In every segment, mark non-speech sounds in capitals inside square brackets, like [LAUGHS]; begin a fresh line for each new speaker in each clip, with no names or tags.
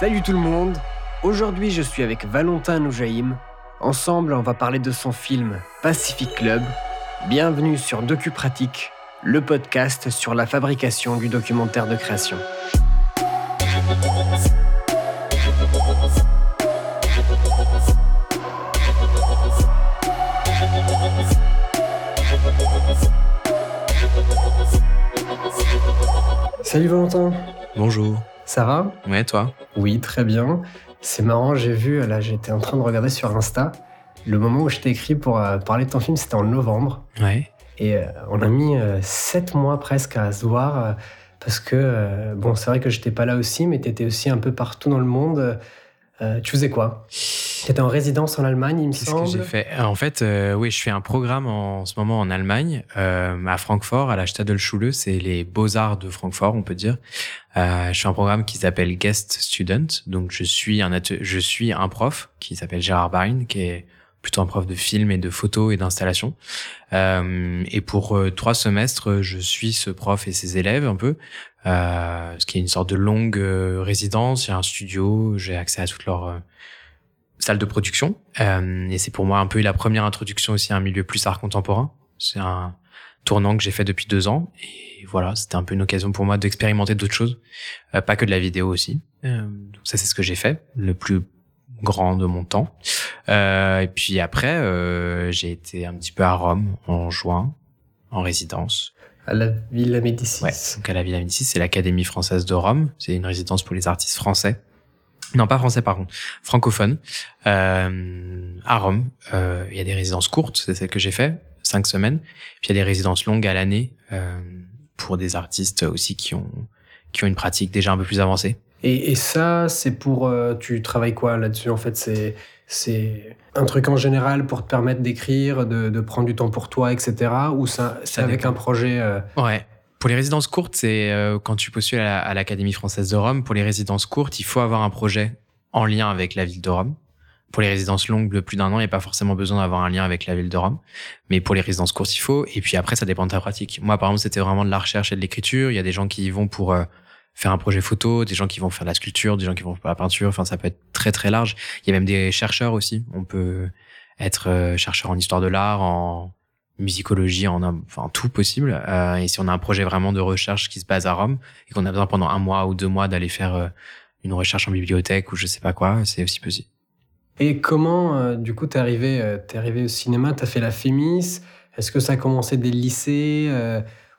Salut tout le monde Aujourd'hui je suis avec Valentin Noujaïm. Ensemble on va parler de son film Pacific Club. Bienvenue sur DocuPratique, le podcast sur la fabrication du documentaire de création. Salut Valentin
Bonjour.
Ça va
Ouais, toi
Oui, très bien. C'est marrant, j'ai vu, là j'étais en train de regarder sur Insta, le moment où je t'ai écrit pour euh, parler de ton film, c'était en novembre.
Ouais.
Et euh, on a mis euh, sept mois presque à se voir, parce que, bon, c'est vrai que j'étais pas là aussi, mais t'étais aussi un peu partout dans le monde. Tu faisais quoi? T'étais en résidence en Allemagne, il me
Qu'est-ce que
semble.
j'ai fait Euh, En fait, euh, oui, je fais un programme en, ce moment en Allemagne, euh, à Francfort, à la Stadelschule. C'est les beaux-arts de Francfort, on peut dire. Euh, je fais un programme qui s'appelle Guest Student. Donc, je suis un, je suis un prof qui s'appelle Gérard Barin, qui est plutôt un prof de film et de photo et d'installation. Euh, et pour euh, trois semestres, je suis ce prof et ses élèves un peu, euh, ce qui est une sorte de longue euh, résidence. J'ai un studio, j'ai accès à toutes leurs salles de production. Euh, et c'est pour moi un peu la première introduction aussi à un milieu plus art contemporain. C'est un tournant que j'ai fait depuis deux ans. Et voilà, c'était un peu une occasion pour moi d'expérimenter d'autres choses, euh, pas que de la vidéo aussi. Euh, donc ça, c'est ce que j'ai fait, le plus grand de mon temps. Euh, et puis après, euh, j'ai été un petit peu à Rome en juin, en résidence.
À la Villa Médicis.
Ouais, donc à la Villa Médicis, c'est l'Académie française de Rome. C'est une résidence pour les artistes français. Non, pas français par contre, francophone. Euh, à Rome, euh, il y a des résidences courtes, c'est celle que j'ai fait, cinq semaines. Puis il y a des résidences longues à l'année euh, pour des artistes aussi qui ont qui ont une pratique déjà un peu plus avancée.
Et, et ça, c'est pour. tu travailles quoi là-dessus En fait, c'est. C'est un truc en général pour te permettre d'écrire, de, de prendre du temps pour toi, etc. Ou ça, c'est avec
dépend.
un projet.
Ouais. Pour les résidences courtes, c'est euh, quand tu postules à la- à l'Académie française de Rome. Pour les résidences courtes, il faut avoir un projet en lien avec la ville de Rome. Pour les résidences longues de plus d'un an, il n'y a pas forcément besoin d'avoir un lien avec la ville de Rome. Mais pour les résidences courtes, il faut. Et puis après, ça dépend de ta pratique. Moi, par exemple, c'était vraiment de la recherche et de l'écriture. Il y a des gens qui y vont pour euh, faire un projet photo, des gens qui vont faire de la sculpture, des gens qui vont faire la peinture. Enfin, ça peut être très très large. Il y a même des chercheurs aussi. On peut être euh, chercheur en histoire de l'art, en musicologie, en enfin tout possible. Euh, et si on a un projet vraiment de recherche qui se base à Rome et qu'on a besoin pendant un mois ou deux mois d'aller faire euh, une recherche en bibliothèque ou je sais pas quoi, c'est aussi possible.
Et comment, euh, du coup, t'es arrivé, t'es arrivé au cinéma, t'as fait la Fémis? Est-ce que ça a commencé dès le lycée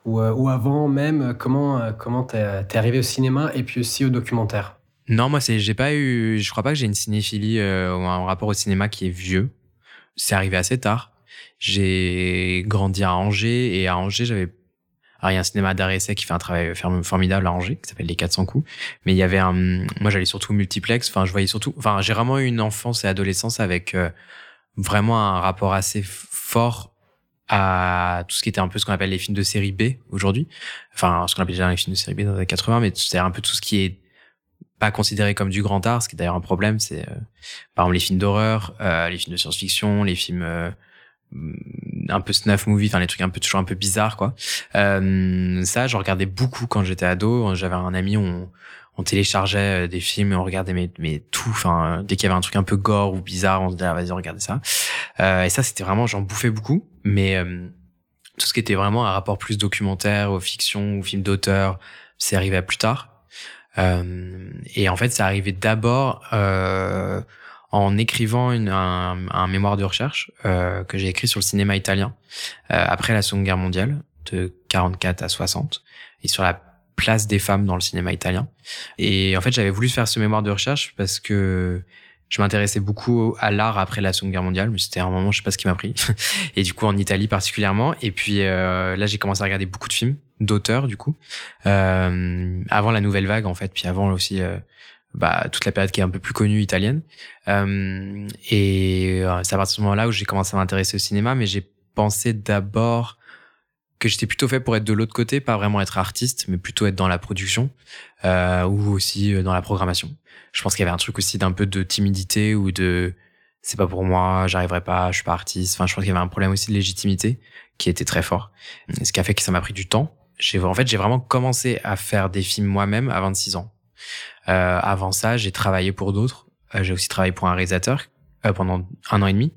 ou, ou avant même? Comment comment t'es t'es arrivé au cinéma et puis aussi au documentaire?
Non, moi c'est j'ai pas eu, je crois pas que j'ai une cinéphilie ou un rapport au cinéma qui est vieux. C'est arrivé assez tard. J'ai grandi à Angers et à Angers j'avais il y a un cinéma d'art essai qui fait un travail formidable à Angers, qui s'appelle Les 400 coups. Mais il y avait un, moi, j'allais surtout au multiplex. Enfin, je voyais surtout, enfin, j'ai vraiment eu une enfance et adolescence avec euh, vraiment un rapport assez fort à tout ce qui était un peu ce qu'on appelle les films de série B aujourd'hui. Enfin, ce qu'on appelait déjà les films de série B dans les années 80, mais c'est un peu tout ce qui est pas considéré comme du grand art, ce qui est d'ailleurs un problème. C'est, euh, par exemple, les films d'horreur, euh, les films de science-fiction, les films, un peu snuff movie, enfin les trucs un peu toujours un peu bizarres quoi. Euh, ça, je regardais beaucoup quand j'étais ado. J'avais un ami, on, téléchargeait euh, des films on regardait mais, mais tout. Enfin, dès qu'il y avait un truc un peu gore ou bizarre, on se disait ah, vas-y regardez ça. Euh, et ça, c'était vraiment, j'en bouffais beaucoup. Mais euh, tout ce qui était vraiment un rapport plus documentaire, aux fictions, aux films d'auteur, c'est arrivé à plus tard. Euh, et en fait, ça arrivait d'abord euh, en écrivant une, un, un mémoire de recherche euh, que j'ai écrit sur le cinéma italien euh, après la Seconde Guerre mondiale, de 44 à 60, et sur la place des femmes dans le cinéma italien. Et en fait, j'avais voulu faire ce mémoire de recherche parce que je m'intéressais beaucoup à l'art après la Seconde Guerre mondiale, mais c'était un moment, je sais pas ce qui m'a pris. [LAUGHS] et du coup, en Italie particulièrement. Et puis euh, là, j'ai commencé à regarder beaucoup de films d'auteurs, du coup, euh, avant la nouvelle vague, en fait, puis avant aussi euh, bah, toute la période qui est un peu plus connue italienne. Euh, et euh, c'est à partir de ce moment-là où j'ai commencé à m'intéresser au cinéma, mais j'ai pensé d'abord que j'étais plutôt fait pour être de l'autre côté, pas vraiment être artiste, mais plutôt être dans la production euh, ou aussi euh, dans la programmation. Je pense qu'il y avait un truc aussi d'un peu de timidité ou de c'est pas pour moi, j'arriverai pas, je suis pas artiste. Enfin, je pense qu'il y avait un problème aussi de légitimité qui était très fort. Ce qui a fait que ça m'a pris du temps. En fait j'ai vraiment commencé à faire des films moi-même à 26 ans. Euh, avant ça, j'ai travaillé pour d'autres. Euh, j'ai aussi travaillé pour un réalisateur euh, pendant un an et demi,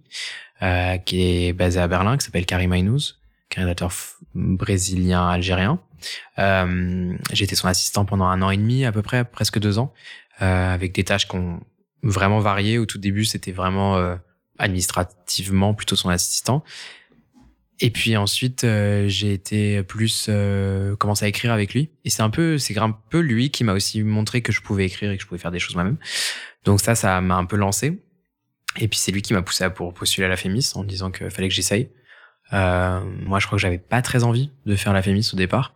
euh, qui est basé à Berlin, qui s'appelle Karim Aynouz, qui réalisateur brésilien-algérien. Euh, j'ai été son assistant pendant un an et demi, à peu près, presque deux ans, avec des tâches qu'on vraiment variées. Au tout début, c'était vraiment administrativement plutôt son assistant. Et puis ensuite, euh, j'ai été plus euh, commencé à écrire avec lui. Et c'est un peu, c'est un peu lui qui m'a aussi montré que je pouvais écrire et que je pouvais faire des choses moi-même. Donc ça, ça m'a un peu lancé. Et puis c'est lui qui m'a poussé à pour postuler à la Fémis en disant qu'il fallait que j'essaye. Euh, moi, je crois que j'avais pas très envie de faire la Fémis au départ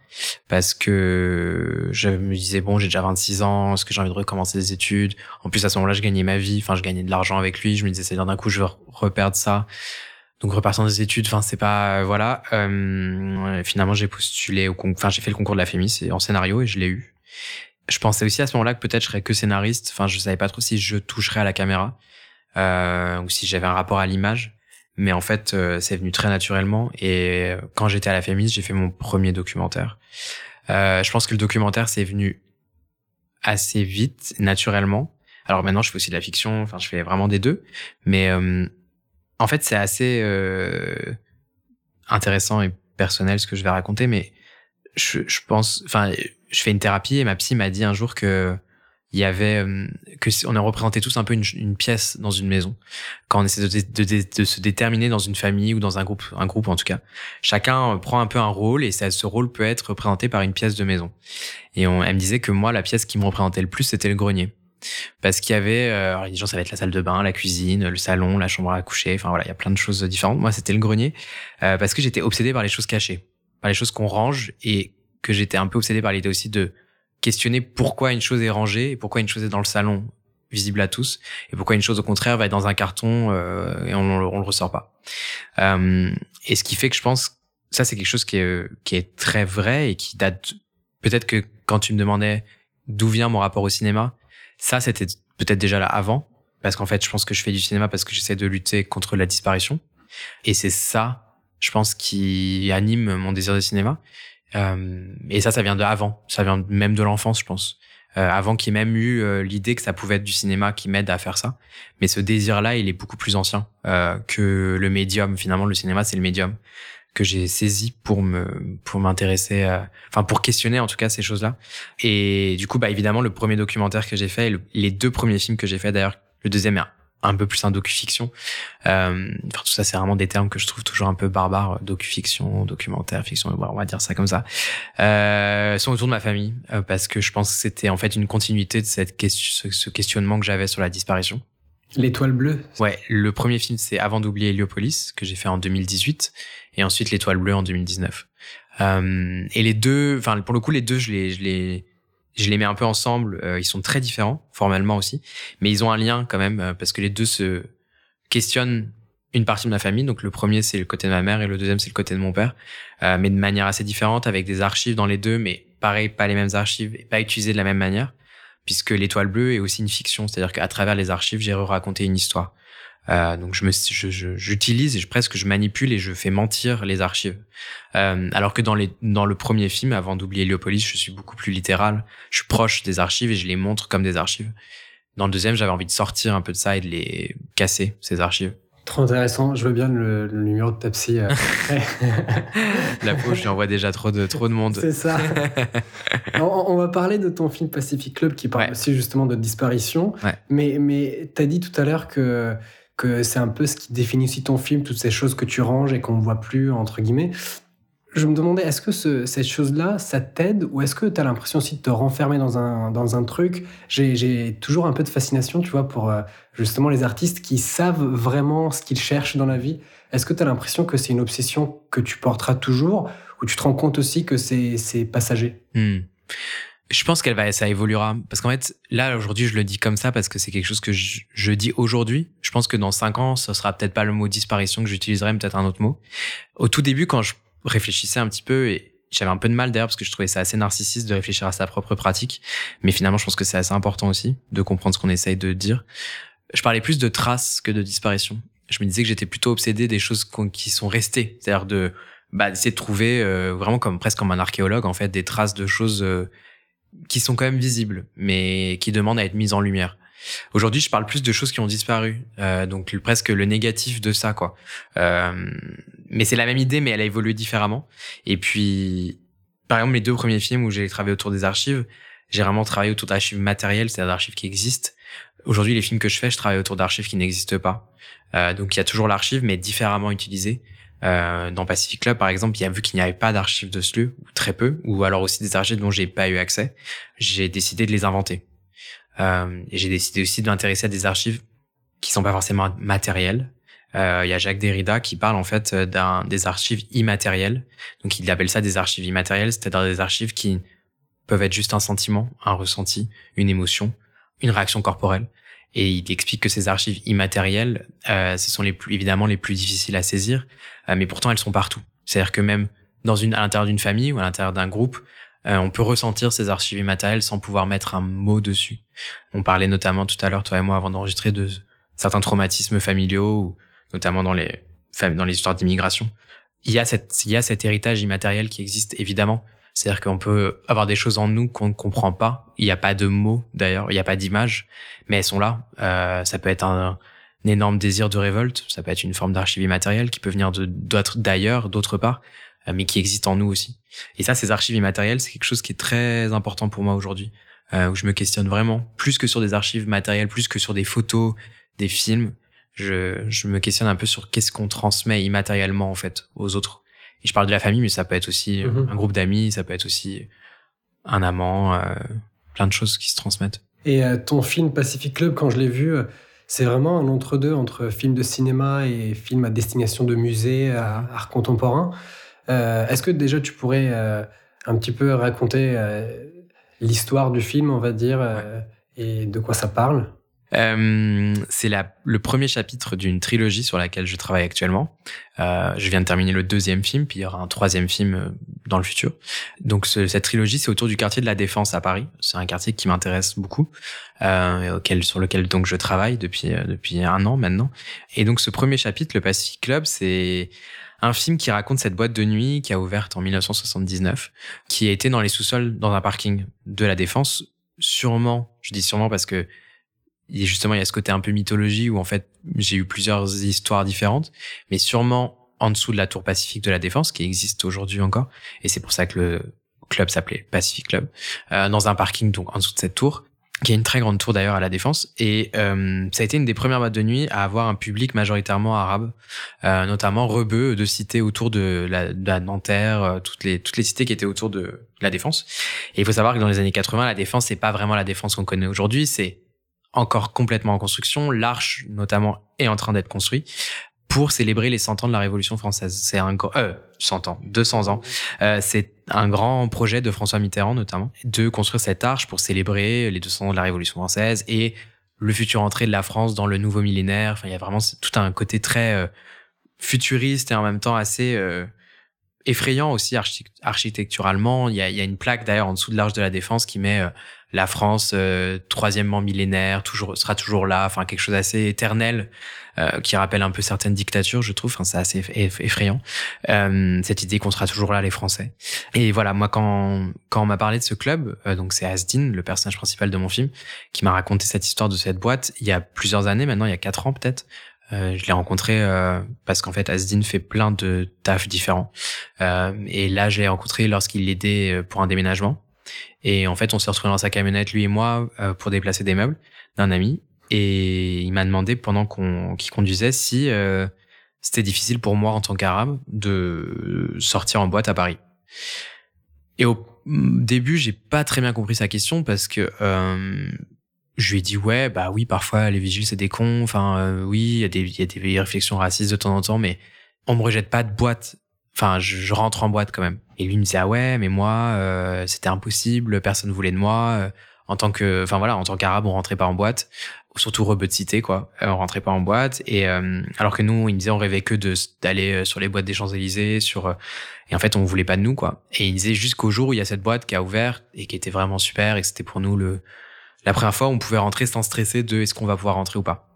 parce que je me disais bon, j'ai déjà 26 ans, est-ce que j'ai envie de recommencer des études? En plus, à ce moment-là, je gagnais ma vie, enfin, je gagnais de l'argent avec lui. Je me disais, c'est d'un coup, je vais reperdre ça. Donc repartant des études, enfin c'est pas euh, voilà. Euh, finalement j'ai postulé au enfin j'ai fait le concours de la Fémis en scénario et je l'ai eu. Je pensais aussi à ce moment-là que peut-être je serais que scénariste. Enfin je savais pas trop si je toucherais à la caméra euh, ou si j'avais un rapport à l'image. Mais en fait euh, c'est venu très naturellement et quand j'étais à la Fémis j'ai fait mon premier documentaire. je pense que le documentaire c'est venu assez vite naturellement. Alors maintenant je fais aussi de la fiction. Enfin je fais vraiment des deux. Mais en fait, c'est assez euh, intéressant et personnel ce que je vais raconter, mais je, pense, enfin, je fais une thérapie et ma psy m'a dit un jour que il y avait euh, que on a représenté tous un peu une, pièce dans une maison. Quand on essaie de, se déterminer dans une famille ou dans un groupe un groupe en tout cas. Chacun prend un peu un rôle et ça, ce rôle peut être représenté par une pièce de maison. Et on, elle me disait que moi la pièce qui me représentait le plus c'était le grenier parce qu'il y avait euh, alors, gens ça va être la salle de bain la cuisine le salon la chambre à coucher enfin voilà il y a plein de choses différentes. Moi c'était le grenier euh, parce que j'étais obsédé par les choses cachées par les choses qu'on range et que j'étais un peu obsédé par l'idée aussi de questionner pourquoi une chose est rangée et pourquoi une chose est dans le salon visible à tous et pourquoi une chose au contraire va être dans un carton euh, et on, on, le ressort pas. Euh, et ce qui fait que je pense ça c'est quelque chose qui est qui est très vrai et qui date peut-être que quand tu me demandais d'où vient mon rapport au cinéma ça, c'était peut-être déjà là avant, parce qu'en fait, je pense que je fais du cinéma parce que j'essaie de lutter contre la disparition. Et c'est ça, je pense, qui anime mon désir de cinéma. Euh, et ça, ça vient de avant. Ça vient même de l'enfance, je pense. Euh, avant qu'il y ait même eu euh, l'idée que ça pouvait être du cinéma qui m'aide à faire ça. Mais ce désir-là, il est beaucoup plus ancien euh, que le médium. Finalement, le cinéma, c'est le médium que j'ai saisi pour me pour m'intéresser enfin pour questionner en tout cas ces choses-là. Et du coup bah évidemment le premier documentaire que j'ai fait les deux premiers films que j'ai fait d'ailleurs le deuxième est un peu plus un docu-fiction. Euh, enfin tout ça c'est vraiment des termes que je trouve toujours un peu barbares docu-fiction documentaire fiction on va dire ça comme ça. Euh, sont autour de ma famille euh, parce que je pense que c'était en fait une continuité de cette question ce questionnement que j'avais sur la disparition
L'étoile bleue.
Ouais, le premier film c'est Avant d'oublier Héliopolis que j'ai fait en 2018 et ensuite L'étoile bleue en 2019. Euh, et les deux, enfin pour le coup les deux je les je les je les mets un peu ensemble. Euh, ils sont très différents formellement aussi, mais ils ont un lien quand même euh, parce que les deux se questionnent une partie de ma famille. Donc le premier c'est le côté de ma mère et le deuxième c'est le côté de mon père, mais de manière assez différente avec des archives dans les deux, mais pareil pas les mêmes archives et pas utilisées de la même manière puisque l'étoile bleue est aussi une fiction, c'est-à-dire qu'à travers les archives, j'ai raconté une histoire. Euh, donc je me, j'utilise et je presque je manipule et je fais mentir les archives. Euh, alors que dans les dans le premier film, avant d'oublier Léopolis, je suis beaucoup plus littéral. Je suis proche des archives et je les montre comme des archives. Dans le deuxième, j'avais envie de sortir un peu de ça et de les casser ces archives.
Trop intéressant. Je veux bien le, numéro de ta psy. Euh, [LAUGHS]
la peau, je lui envoie déjà trop de, trop de monde.
C'est ça. [LAUGHS] on, va parler de ton film Pacific Club qui parle aussi justement de disparition. Mais, mais tu as dit tout à l'heure que, que c'est un peu ce qui définit aussi ton film, toutes ces choses que tu ranges et qu'on ne voit plus, entre guillemets je me demandais, est-ce que cette chose-là, ça t'aide ou est-ce que tu as l'impression aussi de te renfermer dans un, dans un truc? J'ai toujours un peu de fascination, tu vois, pour euh, justement les artistes qui savent vraiment ce qu'ils cherchent dans la vie. Est-ce que tu as l'impression que c'est une obsession que tu porteras toujours ou tu te rends compte aussi que c'est passager?
Hmm. Je pense qu'elle va, ça évoluera. Parce qu'en fait, là, aujourd'hui, je le dis comme ça parce que c'est quelque chose que je, dis aujourd'hui. Je pense que dans cinq ans, ce sera peut-être pas le mot disparition que j'utiliserai, peut-être un autre mot. Au tout début, quand je réfléchissais un petit peu et j'avais un peu de mal d'ailleurs parce que je trouvais ça assez narcissiste de réfléchir à sa propre pratique. Mais finalement, je pense que c'est assez important aussi de comprendre ce qu'on essaye de dire. Je parlais plus de traces que de disparition. Je me disais que j'étais plutôt obsédé des choses qui sont restées. C'est-à-dire de, bah, d'essayer de trouver euh, vraiment comme presque comme un archéologue en fait des traces de choses euh, qui sont quand même visibles, mais qui demandent à être mises en lumière. Aujourd'hui, je parle plus de choses qui ont disparu, euh, donc presque le négatif de ça, quoi. Euh, mais c'est la même idée, mais elle a évolué différemment. Et puis, par exemple, mes deux premiers films où j'ai travaillé autour des archives, j'ai vraiment travaillé autour d'archives matérielles, c'est-à-dire d'archives qui existent. Aujourd'hui, les films que je fais, je travaille autour d'archives qui n'existent pas. Euh, donc, il y a toujours l'archive, mais différemment utilisée. Euh, dans Pacific Club, par exemple, il y a vu qu'il n'y avait pas d'archives de lieu, ou très peu, ou alors aussi des archives dont j'ai pas eu accès. J'ai décidé de les inventer. Euh, et j'ai décidé aussi de m'intéresser à des archives qui sont pas forcément matérielles. Euh, il y a Jacques Derrida qui parle en fait d'un des archives immatérielles. Donc il appelle ça des archives immatérielles, c'est-à-dire des archives qui peuvent être juste un sentiment, un ressenti, une émotion, une réaction corporelle. Et il explique que ces archives immatérielles, euh, ce sont les plus évidemment les plus difficiles à saisir, euh, mais pourtant elles sont partout. C'est-à-dire que même dans une à l'intérieur d'une famille ou à l'intérieur d'un groupe, euh, on peut ressentir ces archives immatérielles sans pouvoir mettre un mot dessus. On parlait notamment tout à l'heure, toi et moi, avant d'enregistrer, de certains traumatismes familiaux, notamment dans les dans les histoires d'immigration. Il y a cette il y a cet héritage immatériel qui existe évidemment. C'est-à-dire qu'on peut avoir des choses en nous qu'on ne comprend pas. Il n'y a pas de mots d'ailleurs, il n'y a pas d'image, mais elles sont là. Euh, ça peut être un, énorme désir de révolte, ça peut être une forme d'archive immatérielle qui peut venir d'ailleurs, d'autre part. Euh, mais qui existe en nous aussi. Et ça, ces archives immatérielles, c'est quelque chose qui est très important pour moi aujourd'hui, euh, où je me questionne vraiment, plus que sur des archives matérielles, plus que sur des photos, des films, je, je me questionne un peu sur qu'est-ce qu'on transmet immatériellement en fait aux autres. Et je parle de la famille, mais ça peut être aussi
Mhm.
un groupe d'amis, ça peut être aussi un amant, euh, plein de choses qui se transmettent.
Et euh, ton film Pacific Club, quand je l'ai vu, euh, c'est vraiment un entre-deux entre film de cinéma et film à destination de musée, à art contemporain. Euh, Est-ce que déjà tu pourrais euh, un petit peu raconter euh, l'histoire du film, on va dire, euh, et de quoi ça parle?
Euh, c'est le premier chapitre d'une trilogie sur laquelle je travaille actuellement. Euh, je viens de terminer le deuxième film, puis il y aura un troisième film euh, dans le futur. Donc ce- cette trilogie, c'est autour du quartier de la Défense à Paris. C'est un quartier qui m'intéresse beaucoup, euh, auquel, sur lequel donc je travaille depuis euh, depuis un an maintenant. Et donc ce premier chapitre, le Pacific Club, c'est un film qui raconte cette boîte de nuit qui a ouverte en 1979, qui a été dans les sous-sols dans un parking de la Défense. Sûrement, je dis sûrement parce que et justement, il y a ce côté un peu mythologie où en fait, j'ai eu plusieurs histoires différentes, mais sûrement en dessous de la tour Pacifique de la Défense, qui existe aujourd'hui encore. Et c'est pour ça que le club s'appelait Pacific Club, euh, dans un parking donc en dessous de cette tour, qui est une très grande tour d'ailleurs à la Défense. Et euh, ça a été une des premières boîtes de nuit à avoir un public majoritairement arabe, euh, notamment rebeux de cités autour de la, de la Nanterre, euh, toutes les toutes les cités qui étaient autour de la Défense. Et il faut savoir que dans les années 80, la Défense c'est pas vraiment la Défense qu'on connaît aujourd'hui, c'est encore complètement en construction. L'arche, notamment, est en train d'être construit pour célébrer les 100 ans de la Révolution française. C'est un euh, 100 ans, 200 ans. Euh, c'est un grand projet de François Mitterrand, notamment, de construire cette arche pour célébrer les 200 ans de la Révolution française et le futur entrée de la France dans le nouveau millénaire. Enfin, il y a vraiment tout un côté très euh, futuriste et en même temps assez euh, effrayant aussi archi- architecturalement. Il y a, il y a une plaque d'ailleurs en dessous de l'arche de la Défense qui met euh, la France euh, troisièmement millénaire toujours sera toujours là. Enfin quelque chose d'assez éternel euh, qui rappelle un peu certaines dictatures, je trouve. Enfin c'est assez eff- eff- effrayant euh, cette idée qu'on sera toujours là les Français. Et voilà moi quand quand on m'a parlé de ce club, euh, donc c'est Asdin le personnage principal de mon film qui m'a raconté cette histoire de cette boîte il y a plusieurs années maintenant, il y a quatre ans peut-être. Euh, je l'ai rencontré euh, parce qu'en fait Asdin fait plein de tafs différents. Euh, et là, je l'ai rencontré lorsqu'il l'aidait euh, pour un déménagement. Et en fait, on s'est retrouvés dans sa camionnette, lui et moi, euh, pour déplacer des meubles d'un ami. Et il m'a demandé pendant qu'on qu'il conduisait si euh, c'était difficile pour moi en tant qu'arabe de sortir en boîte à Paris. Et au début, j'ai pas très bien compris sa question parce que euh, je lui ai dit ouais bah oui parfois les vigiles c'est des cons enfin oui il y y a des réflexions racistes de temps en temps mais on me rejette pas de boîte enfin je, je rentre en boîte quand même. Et lui il me disait ah ouais mais moi euh, c'était impossible personne voulait de moi euh, en tant que enfin voilà en tant qu'arabe on rentrait pas en boîte. Surtout rebeu de cité quoi. Euh, on rentrait pas en boîte. Et euh, alors que nous il me disait on rêvait que de d'aller euh, sur les boîtes des Champs Élysées sur et en fait on voulait pas de nous quoi. Et il disait jusqu'au jour où il y a cette boîte qui a ouvert et qui était vraiment super et c'était pour nous le la première fois où on pouvait rentrer sans stresser de est-ce qu'on va pouvoir rentrer ou pas.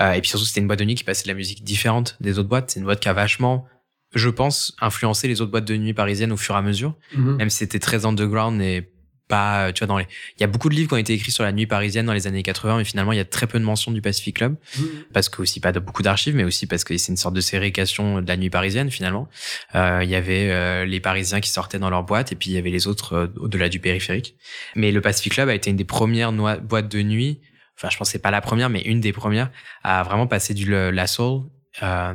Euh, et puis surtout, c'était une boîte de nuit qui passait de la musique différente des autres boîtes. C'est une boîte qui a vachement, je pense, influencé les autres boîtes de nuit parisiennes au fur et à mesure.
Mhm.
Même si c'était très underground et pas, tu vois, dans les, il y a beaucoup de livres qui ont été écrits sur la nuit parisienne dans les années 80, mais finalement, il y a très peu de mentions du Pacific Club.
Mmh.
Parce que aussi pas de beaucoup d'archives, mais aussi parce que c'est une sorte de ségrégation de la nuit parisienne, finalement. Euh, il y avait euh, les Parisiens qui sortaient dans leur boîte, et puis il y avait les autres euh, au-delà du périphérique. Mais le Pacific Club a été une des premières boîtes de nuit, enfin, je pense que c'est pas la première, mais une des premières, à vraiment passer du la soul, euh,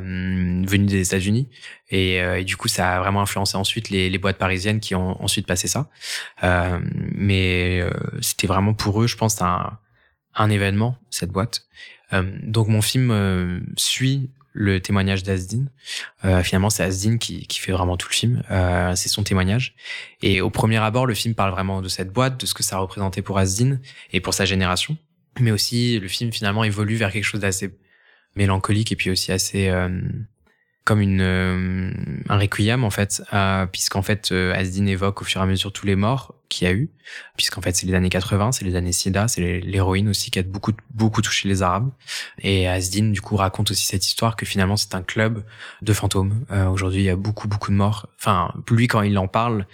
venue des États-Unis. Et, euh, et du coup, ça a vraiment influencé ensuite les, les boîtes parisiennes qui ont ensuite passé ça. Euh, mais c'était vraiment pour eux, je pense, un, un événement, cette boîte. Donc mon film suit le témoignage d'Asdin. Euh, finalement, c'est Asdin qui, qui fait vraiment tout le film. Euh, c'est son témoignage. Et au premier abord, le film parle vraiment de cette boîte, de ce que ça représentait pour Asdin et pour sa génération. Mais aussi, le film finalement évolue vers quelque chose d'assez mélancolique et puis aussi assez euh, comme une euh, un requiem en fait, puisqu'en fait euh, Asdin évoque au fur et à mesure tous les morts qu'il y a eu, puisqu'en fait c'est les années 80, c'est les années SIDA, c'est l'héroïne aussi qui a beaucoup beaucoup touché les Arabes. Et Asdin du coup raconte aussi cette histoire que finalement c'est un club de fantômes. Euh, Aujourd'hui il y a beaucoup beaucoup de morts. Enfin lui quand il en parle,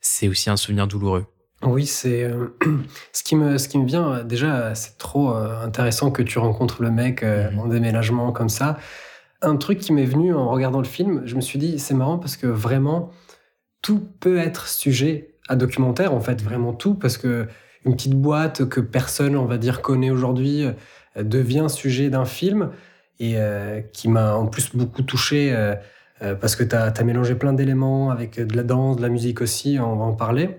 c'est aussi un souvenir douloureux.
Oui, c'est euh, [CLEARS THROAT] ce qui me ce qui me vient euh, déjà. C'est trop euh, intéressant que tu rencontres le mec euh,
Mhm.
en déménagement comme ça. Un truc qui m'est venu en regardant le film, je me suis dit c'est marrant parce que vraiment tout peut être sujet à documentaire en fait, vraiment tout parce que une petite boîte que personne on va dire connaît aujourd'hui devient sujet d'un film et qui m'a en plus beaucoup touché parce que tu as, mélangé plein d'éléments avec de la danse, de la musique aussi, on va en parler.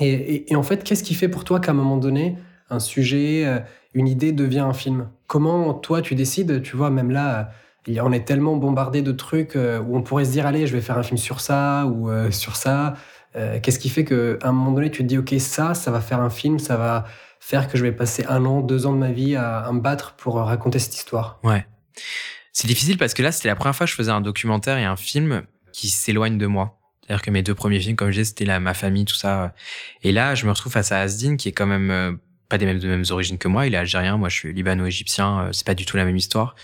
Et, en fait, qu'est-ce qui fait pour toi qu'à un moment donné, un sujet, euh, une idée devient un film? Comment toi tu décides Tu vois, même là, euh, on est tellement bombardé de trucs euh, où on pourrait se dire allez, je vais faire un film sur ça ou sur ça. Qu'est-ce qui fait qu'à un moment donné, tu te dis ok, ça, ça va faire un film, ça va faire que je vais passer un an, deux ans de ma vie à, à me battre pour raconter cette histoire?
Ouais. C'est difficile parce que là, c'était la première fois que je faisais un documentaire et un film qui s'éloigne de moi. C'est-à-dire que mes deux premiers films, comme je disais, c'était ma famille, tout ça. Et là, je me retrouve face à Asdin, qui est quand même euh, pas des mêmes, de mêmes origines que moi. Il est algérien, moi je suis libano-égyptien. euh, c'est pas du tout la même histoire.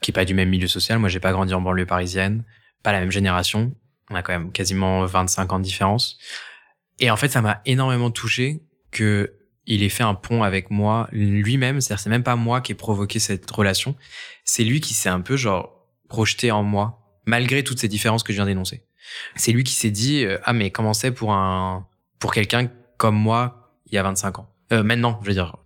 Qui est pas du même milieu social. Moi, j'ai pas grandi en banlieue parisienne. Pas la même génération. On a quand même quasiment 25 ans de différence. Et en fait, ça m'a énormément touché que il ait fait un pont avec moi lui-même. C'est-à-dire, c'est même pas moi qui ai provoqué cette relation. C'est lui qui s'est un peu genre projeté en moi, malgré toutes ces différences que je viens d'énoncer. C'est lui qui s'est dit euh, ah mais comment c'est pour un pour quelqu'un comme moi il y a 25 ans? Euh, maintenant, je veux dire.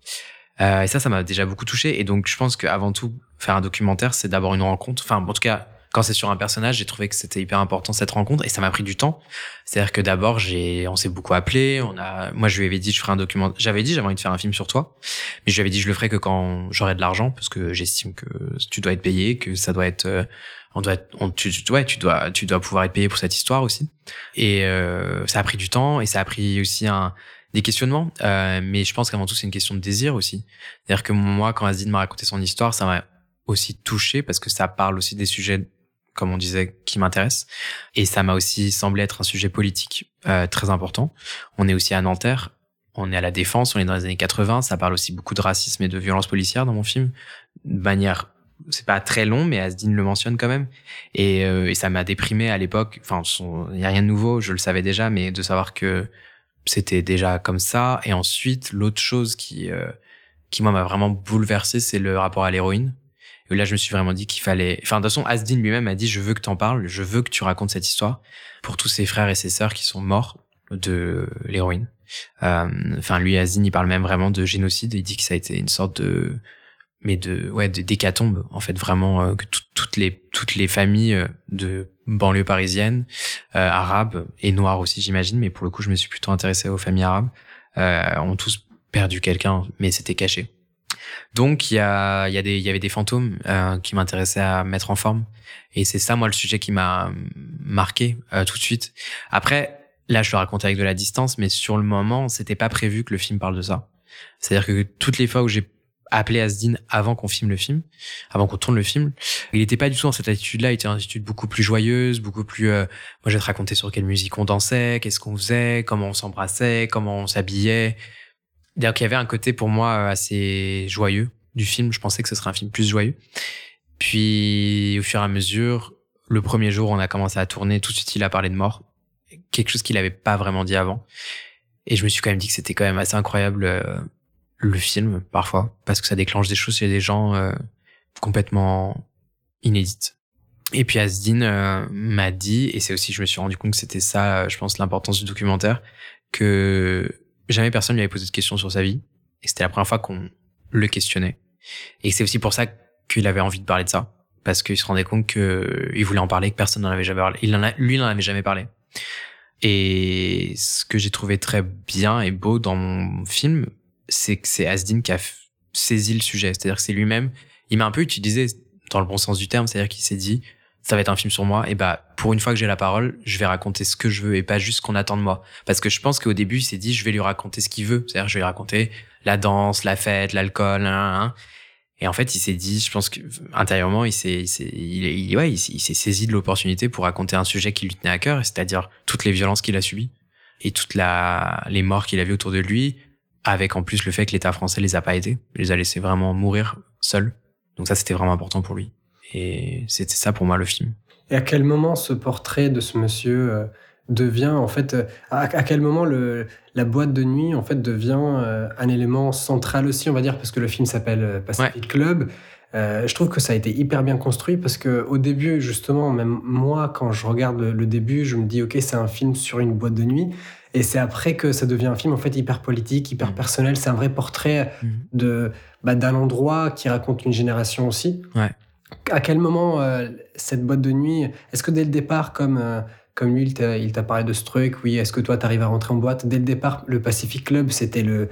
Euh, et ça, ça m'a déjà beaucoup touché. Et donc, je pense qu'avant tout, faire un documentaire, c'est d'abord une rencontre. Enfin, en tout cas, quand c'est sur un personnage, j'ai trouvé que c'était hyper important cette rencontre et ça m'a pris du temps. C'est-à-dire que d'abord, j'ai, on s'est beaucoup appelé. On a, moi, je lui avais dit, je ferai un document. J'avais dit, j'avais envie de faire un film sur toi, mais je lui avais dit, je le ferai que quand j'aurai de l'argent, parce que j'estime que tu dois être payé, que ça doit être, euh, on doit, on, tu, tu- ouais, tu dois, tu dois pouvoir être payé pour cette histoire aussi. Et euh, ça a pris du temps et ça a pris aussi un, des questionnements. Euh, mais je pense qu'avant tout, c'est une question de désir aussi. C'est-à-dire que moi, quand Azine m'a raconté son histoire, ça m'a aussi touché parce que ça parle aussi des sujets, comme on disait, qui m'intéressent. Et ça m'a aussi semblé être un sujet politique euh, très important. On est aussi à Nanterre. On est à la défense, on est dans les années 80. Ça parle aussi beaucoup de racisme et de violence policière dans mon film. De manière, c'est pas très long, mais Asdine le mentionne quand même. Et, euh, et ça m'a déprimé à l'époque. Enfin, il y a rien de nouveau, je le savais déjà, mais de savoir que c'était déjà comme ça. Et ensuite, l'autre chose qui, euh, qui moi m'a vraiment bouleversé, c'est le rapport à l'héroïne. Et là, je me suis vraiment dit qu'il fallait. Enfin, de toute façon, Asdin lui-même a dit je veux que t'en parles, je veux que tu racontes cette histoire pour tous ses frères et ses sœurs qui sont morts de l'héroïne. Euh, Enfin, lui, Asdin, il parle même vraiment de génocide. Il dit que ça a été une sorte de mais de ouais de d'hécatombe en fait vraiment euh, que tout- toutes les toutes les familles euh, de banlieue parisienne euh, arabes et noires aussi j'imagine. Mais pour le coup je me suis plutôt intéressé aux familles arabes. Euh, ont tous perdu quelqu'un mais c'était caché. Donc il y a il y a des il y avait des fantômes euh, qui m'intéressaient à mettre en forme. Et c'est ça moi le sujet qui m'a marqué euh, tout de suite. Après là je le raconte avec de la distance mais sur le moment c'était pas prévu que le film parle de ça. C'est à dire que toutes les fois où j'ai appelé Asdin avant qu'on filme le film, avant qu'on tourne le film. Il était pas du tout dans cette attitude-là, il était dans une attitude beaucoup plus joyeuse, beaucoup plus... euh, moi, je vais te raconter sur quelle musique on dansait, qu'est-ce qu'on faisait, comment on s'embrassait, comment on s'habillait. D'ailleurs, qu'il y avait un côté pour moi euh, assez joyeux du film. Je pensais que ce serait un film plus joyeux. Puis, au fur et à mesure, le premier jour, on a commencé à tourner. Tout de suite, il a parlé de mort. Quelque chose qu'il avait pas vraiment dit avant. Et je me suis quand même dit que c'était quand même assez incroyable euh, le film, parfois, parce que ça déclenche des choses chez des gens euh, complètement inédites. Et puis Asdine euh, m'a dit, et c'est aussi, je me suis rendu compte que c'était ça, je pense, l'importance du documentaire, que jamais personne lui avait posé de questions sur sa vie. Et c'était la première fois qu'on le questionnait. Et c'est aussi pour ça qu'il avait envie de parler de ça. Parce qu'il se rendait compte qu'il voulait en parler, que personne n'en avait jamais parlé. Il en a, lui, n'en avait jamais parlé. Et ce que j'ai trouvé très bien et beau dans mon film, c'est que c'est Asdin qui a saisi le sujet. C'est-à-dire que c'est lui-même, il m'a un peu utilisé dans le bon sens du terme, c'est-à-dire qu'il s'est dit, ça va être un film sur moi, et bah, pour une fois que j'ai la parole, je vais raconter ce que je veux et pas juste ce qu'on attend de moi. Parce que je pense qu'au début, il s'est dit, je vais lui raconter ce qu'il veut. C'est-à-dire, je vais lui raconter la danse, la fête, l'alcool, et en fait, il s'est dit, je pense que intérieurement, il s'est, il, il, ouais, il, s'est saisi de l'opportunité pour raconter un sujet qui lui tenait à cœur, c'est-à-dire toutes les violences qu'il a subies et toutes la, les morts qu'il a vues autour de lui, avec en plus le fait que l'État français les a pas aidés, les a laissés vraiment mourir seuls. Donc ça, c'était vraiment important pour lui. Et c'était ça pour moi le film.
Et à quel moment ce portrait de ce monsieur euh, devient en fait euh, à, quel moment le, la boîte de nuit en fait devient euh, un élément central aussi on va dire parce que le film s'appelle Pacific Club je trouve que ça a été hyper bien construit parce que au début justement même moi quand je regarde le, début je me dis ok c'est un film sur une boîte de nuit et c'est après que ça devient un film en fait hyper politique hyper mmh. personnel c'est un vrai portrait mmh. de bah, d'un endroit qui raconte une génération aussi
ouais.
à quel moment cette boîte de nuit est-ce que dès le départ comme comme lui, il t'a parlé de ce truc, oui, est-ce que toi, tu arrives à rentrer en boîte Dès le départ, le Pacific Club, c'était le,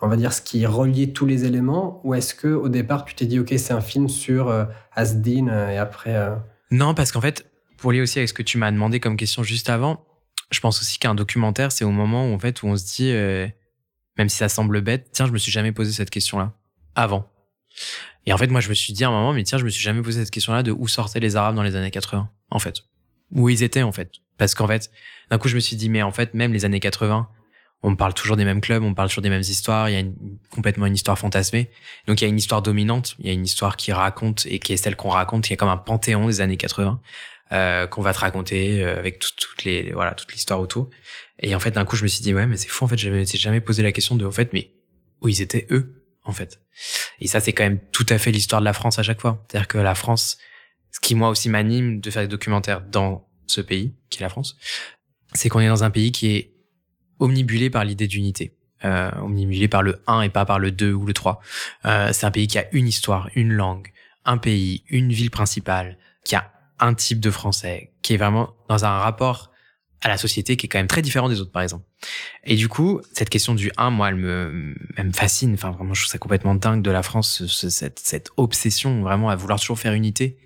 on va dire, ce qui reliait tous les éléments Ou est-ce que au départ, tu t'es dit, OK, c'est un film sur euh, Asdin euh, et après. Euh,
non, parce qu'en fait, pour lier aussi avec ce que tu m'as demandé comme question juste avant, je pense aussi qu'un documentaire, c'est au moment où, en fait, où on se dit, même si ça semble bête, tiens, je me suis jamais posé cette question-là avant. Et en fait, moi, je me suis dit à un moment, mais tiens, je me suis jamais posé cette question-là de où sortaient les Arabes dans les années 80, en fait. Où ils étaient, en fait. Parce qu'en fait, d'un coup, je me suis dit, mais en fait, même les années 80, on parle toujours des mêmes clubs, on parle toujours des mêmes histoires, il y a complètement une histoire fantasmée. Donc il y a une histoire dominante, il y a une histoire qui raconte et qui est celle qu'on raconte, qui est comme un panthéon des années 80 euh, qu'on va te raconter euh, avec toutes les voilà toute l'histoire autour. Et en fait d'un coup je me suis dit ouais mais c'est fou en fait je me jamais posé la question de en fait mais où ils étaient eux en fait. Et ça c'est quand même tout à fait l'histoire de la France à chaque fois. C'est-à-dire que la France, ce qui moi aussi m'anime de faire des documentaires dans ce pays, qui est la France, c'est qu'on est dans un pays qui est omnibulé par l'idée d'unité. Euh, omnibulé par le 1 et pas par le 2 ou le 3. Euh, c'est un pays qui a une histoire, une langue, un pays, une ville principale, qui a un type de français, qui est vraiment dans un rapport à la société qui est quand même très différent des autres, par exemple. Et du coup, cette question du 1, moi, elle me, elle me fascine. Enfin, vraiment, je trouve ça complètement dingue de la France, cette, cette obsession vraiment à vouloir toujours faire unité.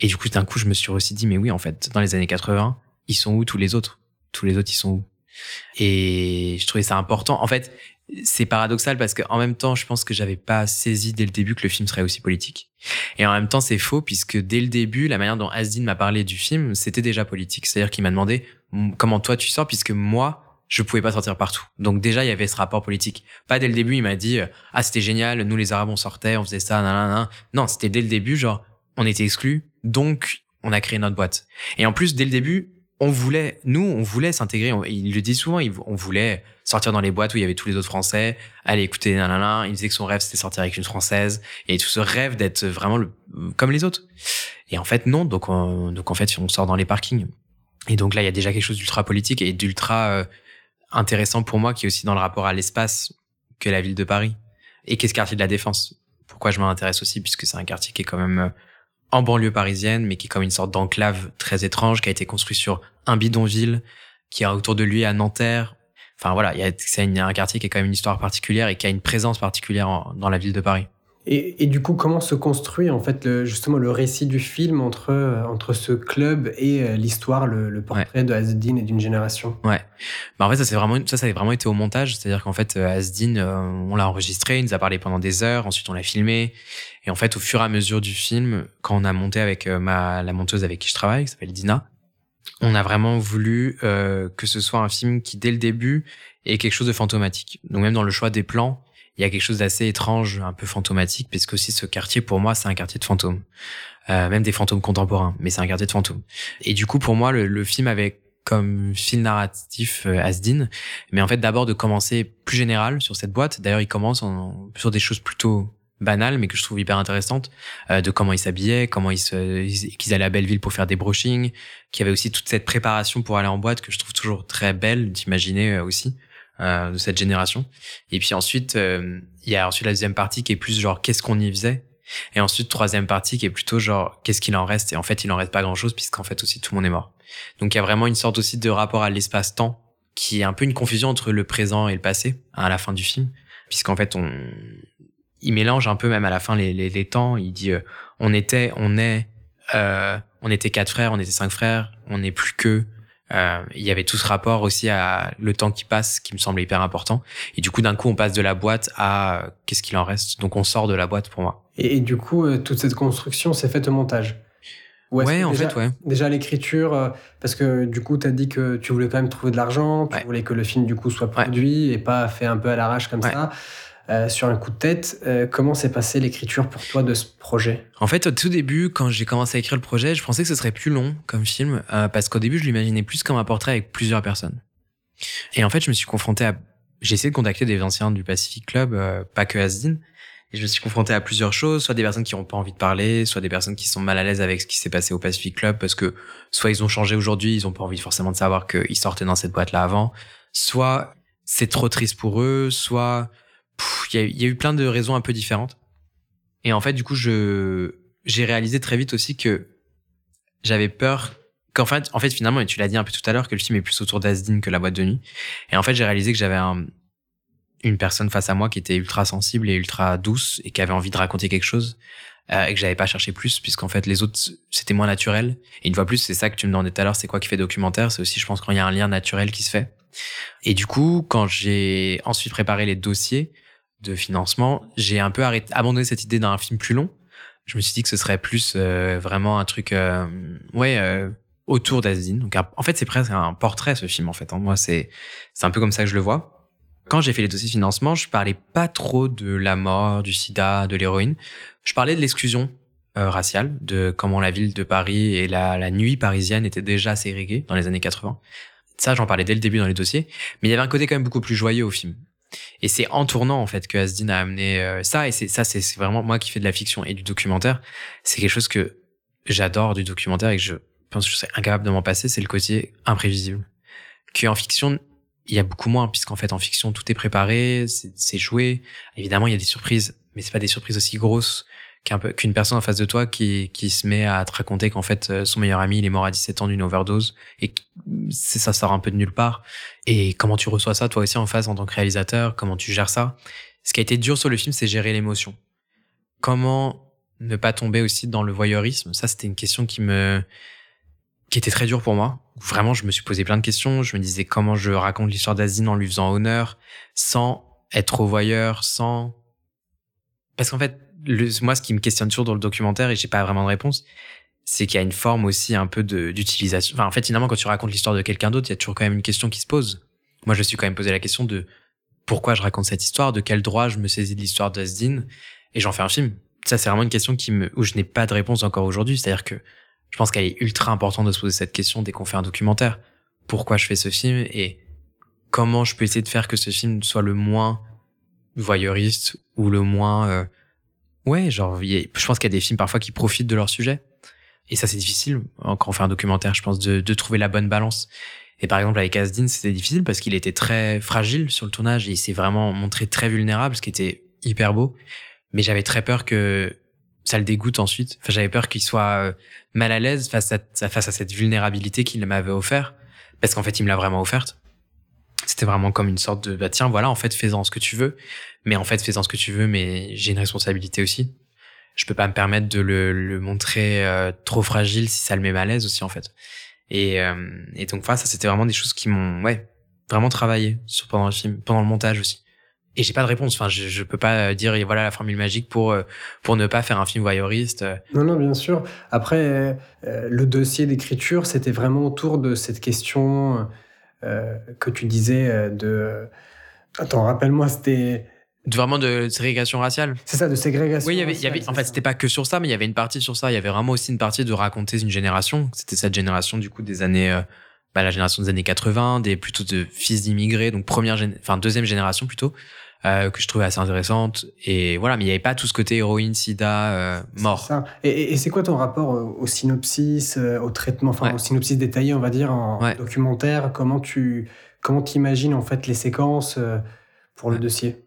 Et du coup, d'un coup, je me suis aussi dit, mais oui, en fait, dans les années 80, ils sont où tous les autres? Tous les autres, ils sont où? Et je trouvais ça important. En fait, c'est paradoxal parce qu'en même temps, je pense que j'avais pas saisi dès le début que le film serait aussi politique. Et en même temps, c'est faux puisque dès le début, la manière dont Asdin m'a parlé du film, c'était déjà politique. C'est-à-dire qu'il m'a demandé comment toi tu sors puisque moi, je pouvais pas sortir partout. Donc déjà, il y avait ce rapport politique. Pas dès le début, il m'a dit ah c'était génial, nous les Arabes on sortait, on faisait ça, nan, Non, c'était dès le début, genre on était exclus, donc on a créé notre boîte. Et en plus, dès le début, on voulait, nous, on voulait s'intégrer. Il le dit souvent, on voulait sortir dans les boîtes où il y avait tous les autres Français, aller écouter nanana. Il disait que son rêve c'était sortir avec une Française et tout ce rêve d'être vraiment le, comme les autres. Et en fait, non. Donc, donc en fait, on sort dans les parkings. Et donc là, il y a déjà quelque chose d'ultra politique et d'ultra euh, intéressant pour moi, qui est aussi dans le rapport à l'espace que la ville de Paris et qu'est ce quartier de la Défense. Pourquoi je m'intéresse aussi, puisque c'est un quartier qui est quand même euh, en banlieue parisienne, mais qui est comme une sorte d'enclave très étrange, qui a été construit sur un bidonville, qui a autour de lui à Nanterre. Enfin voilà, il y a, c'est un quartier qui a quand même une histoire particulière et qui a une présence particulière dans la ville de Paris.
Et, du coup, comment se construit en fait le, justement le récit du film entre, euh, entre ce club et euh, l'histoire, le, portrait de Asdin et d'une génération?
Ouais. Bah en fait, ça c'est vraiment ça, ça a vraiment été au montage, c'est-à-dire qu'en fait, euh, Asdin, on l'a enregistré, il nous a parlé pendant des heures, ensuite on l'a filmé, et en fait, au fur et à mesure du film, quand on a monté avec ma la monteuse avec qui je travaille, qui s'appelle Dina, on a vraiment voulu que ce soit un film qui dès le début ait quelque chose de fantomatique. Donc même dans le choix des plans il y a quelque chose d'assez étrange, un peu fantomatique, puisque aussi ce quartier, pour moi, c'est un quartier de fantômes. Euh, même des fantômes contemporains, mais c'est un quartier de fantômes. Et du coup, pour moi, le, film avait comme fil narratif euh, Asdin, mais en fait d'abord de commencer plus général sur cette boîte. D'ailleurs, il commence en, sur des choses plutôt banales, mais que je trouve hyper intéressantes, euh, de comment ils s'habillaient, comment ils qu'ils allaient à Belleville pour faire des brushings, qu'il y avait aussi toute cette préparation pour aller en boîte que je trouve toujours très belle d'imaginer euh, aussi euh, de cette génération. Et puis ensuite, euh, il y a ensuite la deuxième partie qui est plus genre qu'est-ce qu'on y faisait. Et ensuite, troisième partie qui est plutôt genre qu'est-ce qu'il en reste. Et en fait, il en reste pas grand-chose puisqu'en fait aussi tout le monde est mort. Donc il y a vraiment une sorte aussi de rapport à l'espace-temps qui est un peu une confusion entre le présent et le passé à la fin du film, puisqu'en fait on il mélange un peu même à la fin les, les, les temps. Il dit euh, on était, on est, euh, on était quatre frères, on était cinq frères, on n'est plus que. Euh, il y avait tout ce rapport aussi à le temps qui passe qui me semble hyper important. Et du coup, d'un coup, on passe de la boîte à qu'est-ce qu'il en reste? Donc, on sort de la boîte pour moi.
Et, et du coup, toute cette construction s'est faite au montage.
Ouais, en
déjà,
fait, ouais.
Déjà l'écriture, parce que du coup, tu as dit que tu voulais quand même trouver de l'argent, tu
Ouais.
voulais que le film du coup soit
Ouais.
produit et pas fait un peu à l'arrache comme
Ouais.
ça, euh, sur un coup de tête. Euh, comment s'est passée l'écriture pour toi de ce projet?
En fait, au tout début, quand j'ai commencé à écrire le projet, je pensais que ce serait plus long comme film, euh, parce qu'au début, je l'imaginais plus comme un portrait avec plusieurs personnes. Et en fait, je me suis confronté à... J'ai essayé de contacter des anciens du Pacific Club, pas que Asdin, et je me suis confronté à plusieurs choses, soit des personnes qui n'ont pas envie de parler, soit des personnes qui sont mal à l'aise avec ce qui s'est passé au Pacific Club, parce que soit ils ont changé aujourd'hui, ils ont pas envie forcément de savoir qu'ils sortaient dans cette boîte-là avant, soit c'est trop triste pour eux, soit il y, a- eu plein de raisons un peu différentes. Et en fait, du coup, je j'ai réalisé très vite aussi que j'avais peur qu'en fait, en fait, finalement, et tu l'as dit un peu tout à l'heure, que le film est plus autour d'Asdin que la boîte de nuit. Et en fait, j'ai réalisé que j'avais un, une personne face à moi qui était ultra sensible et ultra douce et qui avait envie de raconter quelque chose euh, et que j'avais pas cherché plus puisqu'en fait les autres c'était moins naturel. Et une fois plus, c'est ça que tu me demandais tout à l'heure, c'est quoi qui fait documentaire? C'est aussi, je pense, quand il y a un lien naturel qui se fait. Et du coup, quand j'ai ensuite préparé les dossiers de financement, j'ai un peu abandonné cette idée d'un film plus long. Je me suis dit que ce serait plus euh, vraiment un truc, euh, ouais, euh, autour d'Asdin. Donc, en fait, c'est presque un portrait ce film. En fait, hein. moi, c'est c'est un peu comme ça que je le vois. Quand j'ai fait les dossiers de financement, je parlais pas trop de la mort, du sida, de l'héroïne. Je parlais de l'exclusion raciale, de comment la ville de Paris et la, la nuit parisienne étaient déjà ségrégées dans les années 80. Ça, j'en parlais dès le début dans les dossiers. Mais il y avait un côté quand même beaucoup plus joyeux au film. Et c'est en tournant en fait que Asdin a amené euh, ça. Et c'est ça, c'est vraiment moi qui fais de la fiction et du documentaire. C'est quelque chose que j'adore du documentaire et que je pense que je serais incapable de m'en passer. C'est le côté imprévisible. Qu'en fiction, il y a beaucoup moins puisqu'en fait en fiction tout est préparé, c'est joué. Évidemment, il y a des surprises, mais c'est pas des surprises aussi grosses qu'un peu qu'une personne en face de toi qui qui se met à te raconter qu'en fait euh, son meilleur ami il est mort à 17 ans d'une overdose et c'est ça sort un peu de nulle part. Et comment tu reçois ça toi aussi en face en tant que réalisateur? Comment tu gères ça? Ce qui a été dur sur le film c'est gérer l'émotion. Comment ne pas tomber aussi dans le voyeurisme? Ça c'était une question qui me qui était très dure pour moi. Vraiment je me suis posé plein de questions. Je me disais comment je raconte l'histoire d'Azine en lui faisant honneur sans être trop voyeur sans parce qu'en fait le, moi ce qui me questionne toujours dans le documentaire et j'ai pas vraiment de réponse c'est qu'il y a une forme aussi un peu d'utilisation. Enfin en fait finalement quand tu racontes l'histoire de quelqu'un d'autre il y a toujours quand même une question qui se pose. Moi je me suis quand même posé la question de pourquoi je raconte cette histoire de quel droit je me saisis de l'histoire d'Asdin et j'en fais un film. Ça c'est vraiment une question qui me où je n'ai pas de réponse encore aujourd'hui. C'est à dire que je pense qu'elle est ultra importante de se poser cette question dès qu'on fait un documentaire. Pourquoi je fais ce film et comment je peux essayer de faire que ce film soit le moins voyeuriste ou le moins euh, ouais genre je pense qu'il y a des films parfois qui profitent de leur sujet. Et ça c'est difficile quand on fait un documentaire je pense de, de trouver la bonne balance. Et par exemple avec Asdin c'était difficile parce qu'il était très fragile sur le tournage et il s'est vraiment montré très vulnérable ce qui était hyper beau. Mais j'avais très peur que ça le dégoûte ensuite. Enfin j'avais peur qu'il soit euh, mal à l'aise face à face à cette vulnérabilité qu'il m'avait offert. Parce qu'en fait il me l'a vraiment offerte c'était vraiment comme une sorte de bah tiens voilà en fait fais-en ce que tu veux. Mais en fait fais-en ce que tu veux mais j'ai une responsabilité aussi. Je peux pas me permettre de le, le montrer euh, trop fragile si ça le met mal à l'aise aussi en fait. Et, euh, et donc voilà ça c'était vraiment des choses qui m'ont ouais vraiment travaillé sur pendant le film pendant le montage aussi. Et j'ai pas de réponse. Enfin je, je peux pas dire et voilà la formule magique pour euh, pour ne pas faire un film voyeuriste euh.
Non, non, bien sûr. Après, euh, le dossier d'écriture, c'était vraiment autour de cette question euh, que tu disais euh, de. Attends, rappelle-moi, c'était.
De- vraiment de ségrégation raciale
C'est ça, de ségrégation.
Oui, il y avait, il y avait,
raciale,
en fait, c'était pas que sur ça, mais il y avait une partie sur ça. Il y avait vraiment aussi une partie de raconter une génération. C'était cette génération, du coup, des années euh, bah, la génération des années 80, des plutôt de fils d'immigrés, donc première, enfin deuxième génération plutôt, euh, que je trouvais assez intéressante. Et voilà, mais il n'y avait pas tout ce côté héroïne, sida, euh, mort.
Ça. Et, et c'est quoi ton rapport au synopsis, au traitement, enfin au synopsis détaillé, on va dire, en documentaire? Comment tu comment t'imagines en fait les séquences pour le dossier?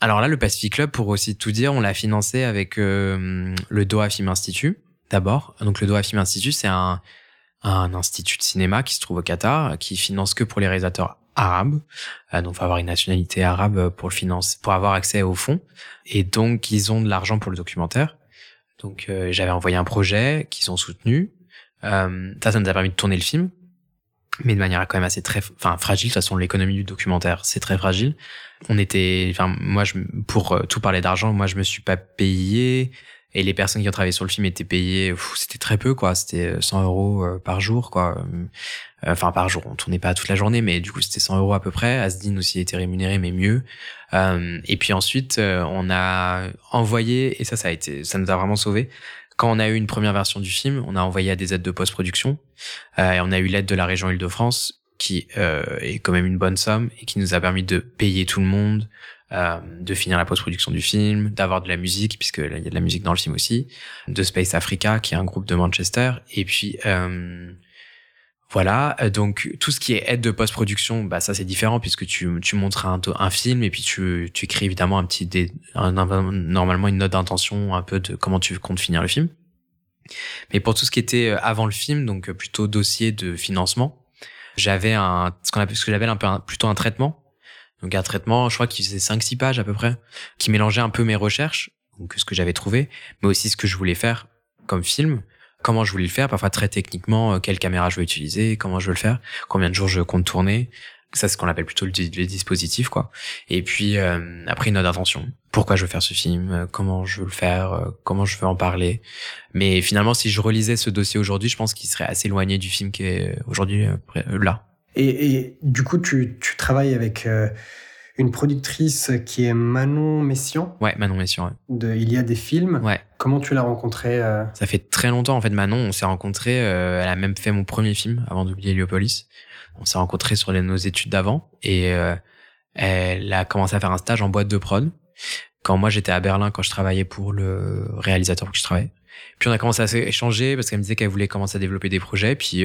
Alors là, le Pacific Club, pour aussi tout dire, on l'a financé avec euh, le Doha Film Institute, d'abord. Donc le Doha Film Institute, c'est un, un institut de cinéma qui se trouve au Qatar, qui finance que pour les réalisateurs arabes. Euh, donc, faut avoir une nationalité arabe pour le financer, pour avoir accès aux fonds. Et donc, ils ont de l'argent pour le documentaire. Donc, euh, j'avais envoyé un projet qu'ils ont soutenu. Euh, ça, ça nous a permis de tourner le film mais de manière quand même assez très enfin fragile de toute façon l'économie du documentaire c'est très fragile on était enfin moi je pour euh, tout parler d'argent moi je me suis pas payé et les personnes qui ont travaillé sur le film étaient payées c'était très peu quoi. C'était 100 euh, euros euh, par jour quoi. Enfin par jour. On tournait pas toute la journée mais du coup c'était 100 euros à peu près. Asdin aussi était rémunéré mais mieux. Et puis ensuite on a envoyé et ça ça a été ça nous a vraiment sauvé quand on a eu une première version du film, on a envoyé à des aides de post-production. Euh, et on a eu l'aide de la région Île-de-France qui euh, est quand même une bonne somme et qui nous a permis de payer tout le monde, euh, de finir la post-production du film, d'avoir de la musique puisque il y a de la musique dans le film aussi, de Space Africa qui est un groupe de Manchester et puis euh, voilà, donc tout ce qui est aide de post-production, bah ça c'est différent puisque tu, tu montres un, un film et puis tu, tu écris évidemment un petit dé, normalement une note d'intention un peu de comment tu comptes finir le film. Mais pour tout ce qui était euh, avant le film, donc euh, plutôt dossier de financement, j'avais un ce qu'on appelle ce que j'avais un peu plutôt un traitement. Donc un traitement, je crois qu'il faisait 5 6 pages à peu près, qui mélangeait un peu mes recherches, donc ce que j'avais trouvé, mais aussi ce que je voulais faire comme film comment je voulais le faire, parfois très techniquement, euh, quelle caméra je veux utiliser, comment je veux le faire, combien de jours je compte tourner. Ça, c'est ce qu'on appelle plutôt le, dispositif, quoi. Et puis, euh, après, une note d'intention. Pourquoi je veux faire ce film, euh, comment je veux le faire, comment je veux en parler. Mais finalement, si je relisais ce dossier aujourd'hui, je pense qu'il serait assez éloigné du film qui est aujourd'hui là.
Et, et, du coup, tu, tu travailles avec une productrice qui est Manon Messian.
Ouais, Manon Messian. Ouais.
De Il y a des films.
Ouais.
Comment tu l'as rencontrée euh?
Ça fait très longtemps en fait. Manon, on s'est rencontrés. Euh, elle a même fait mon premier film avant d'oublier Héliopolis. On s'est rencontrés sur les, nos études d'avant et euh, elle a commencé à faire un stage en boîte de prod. Quand moi j'étais à Berlin, quand je travaillais pour le réalisateur pour qui je travaillais. Puis on a commencé à s'échanger parce qu'elle me disait qu'elle voulait commencer à développer des projets. Puis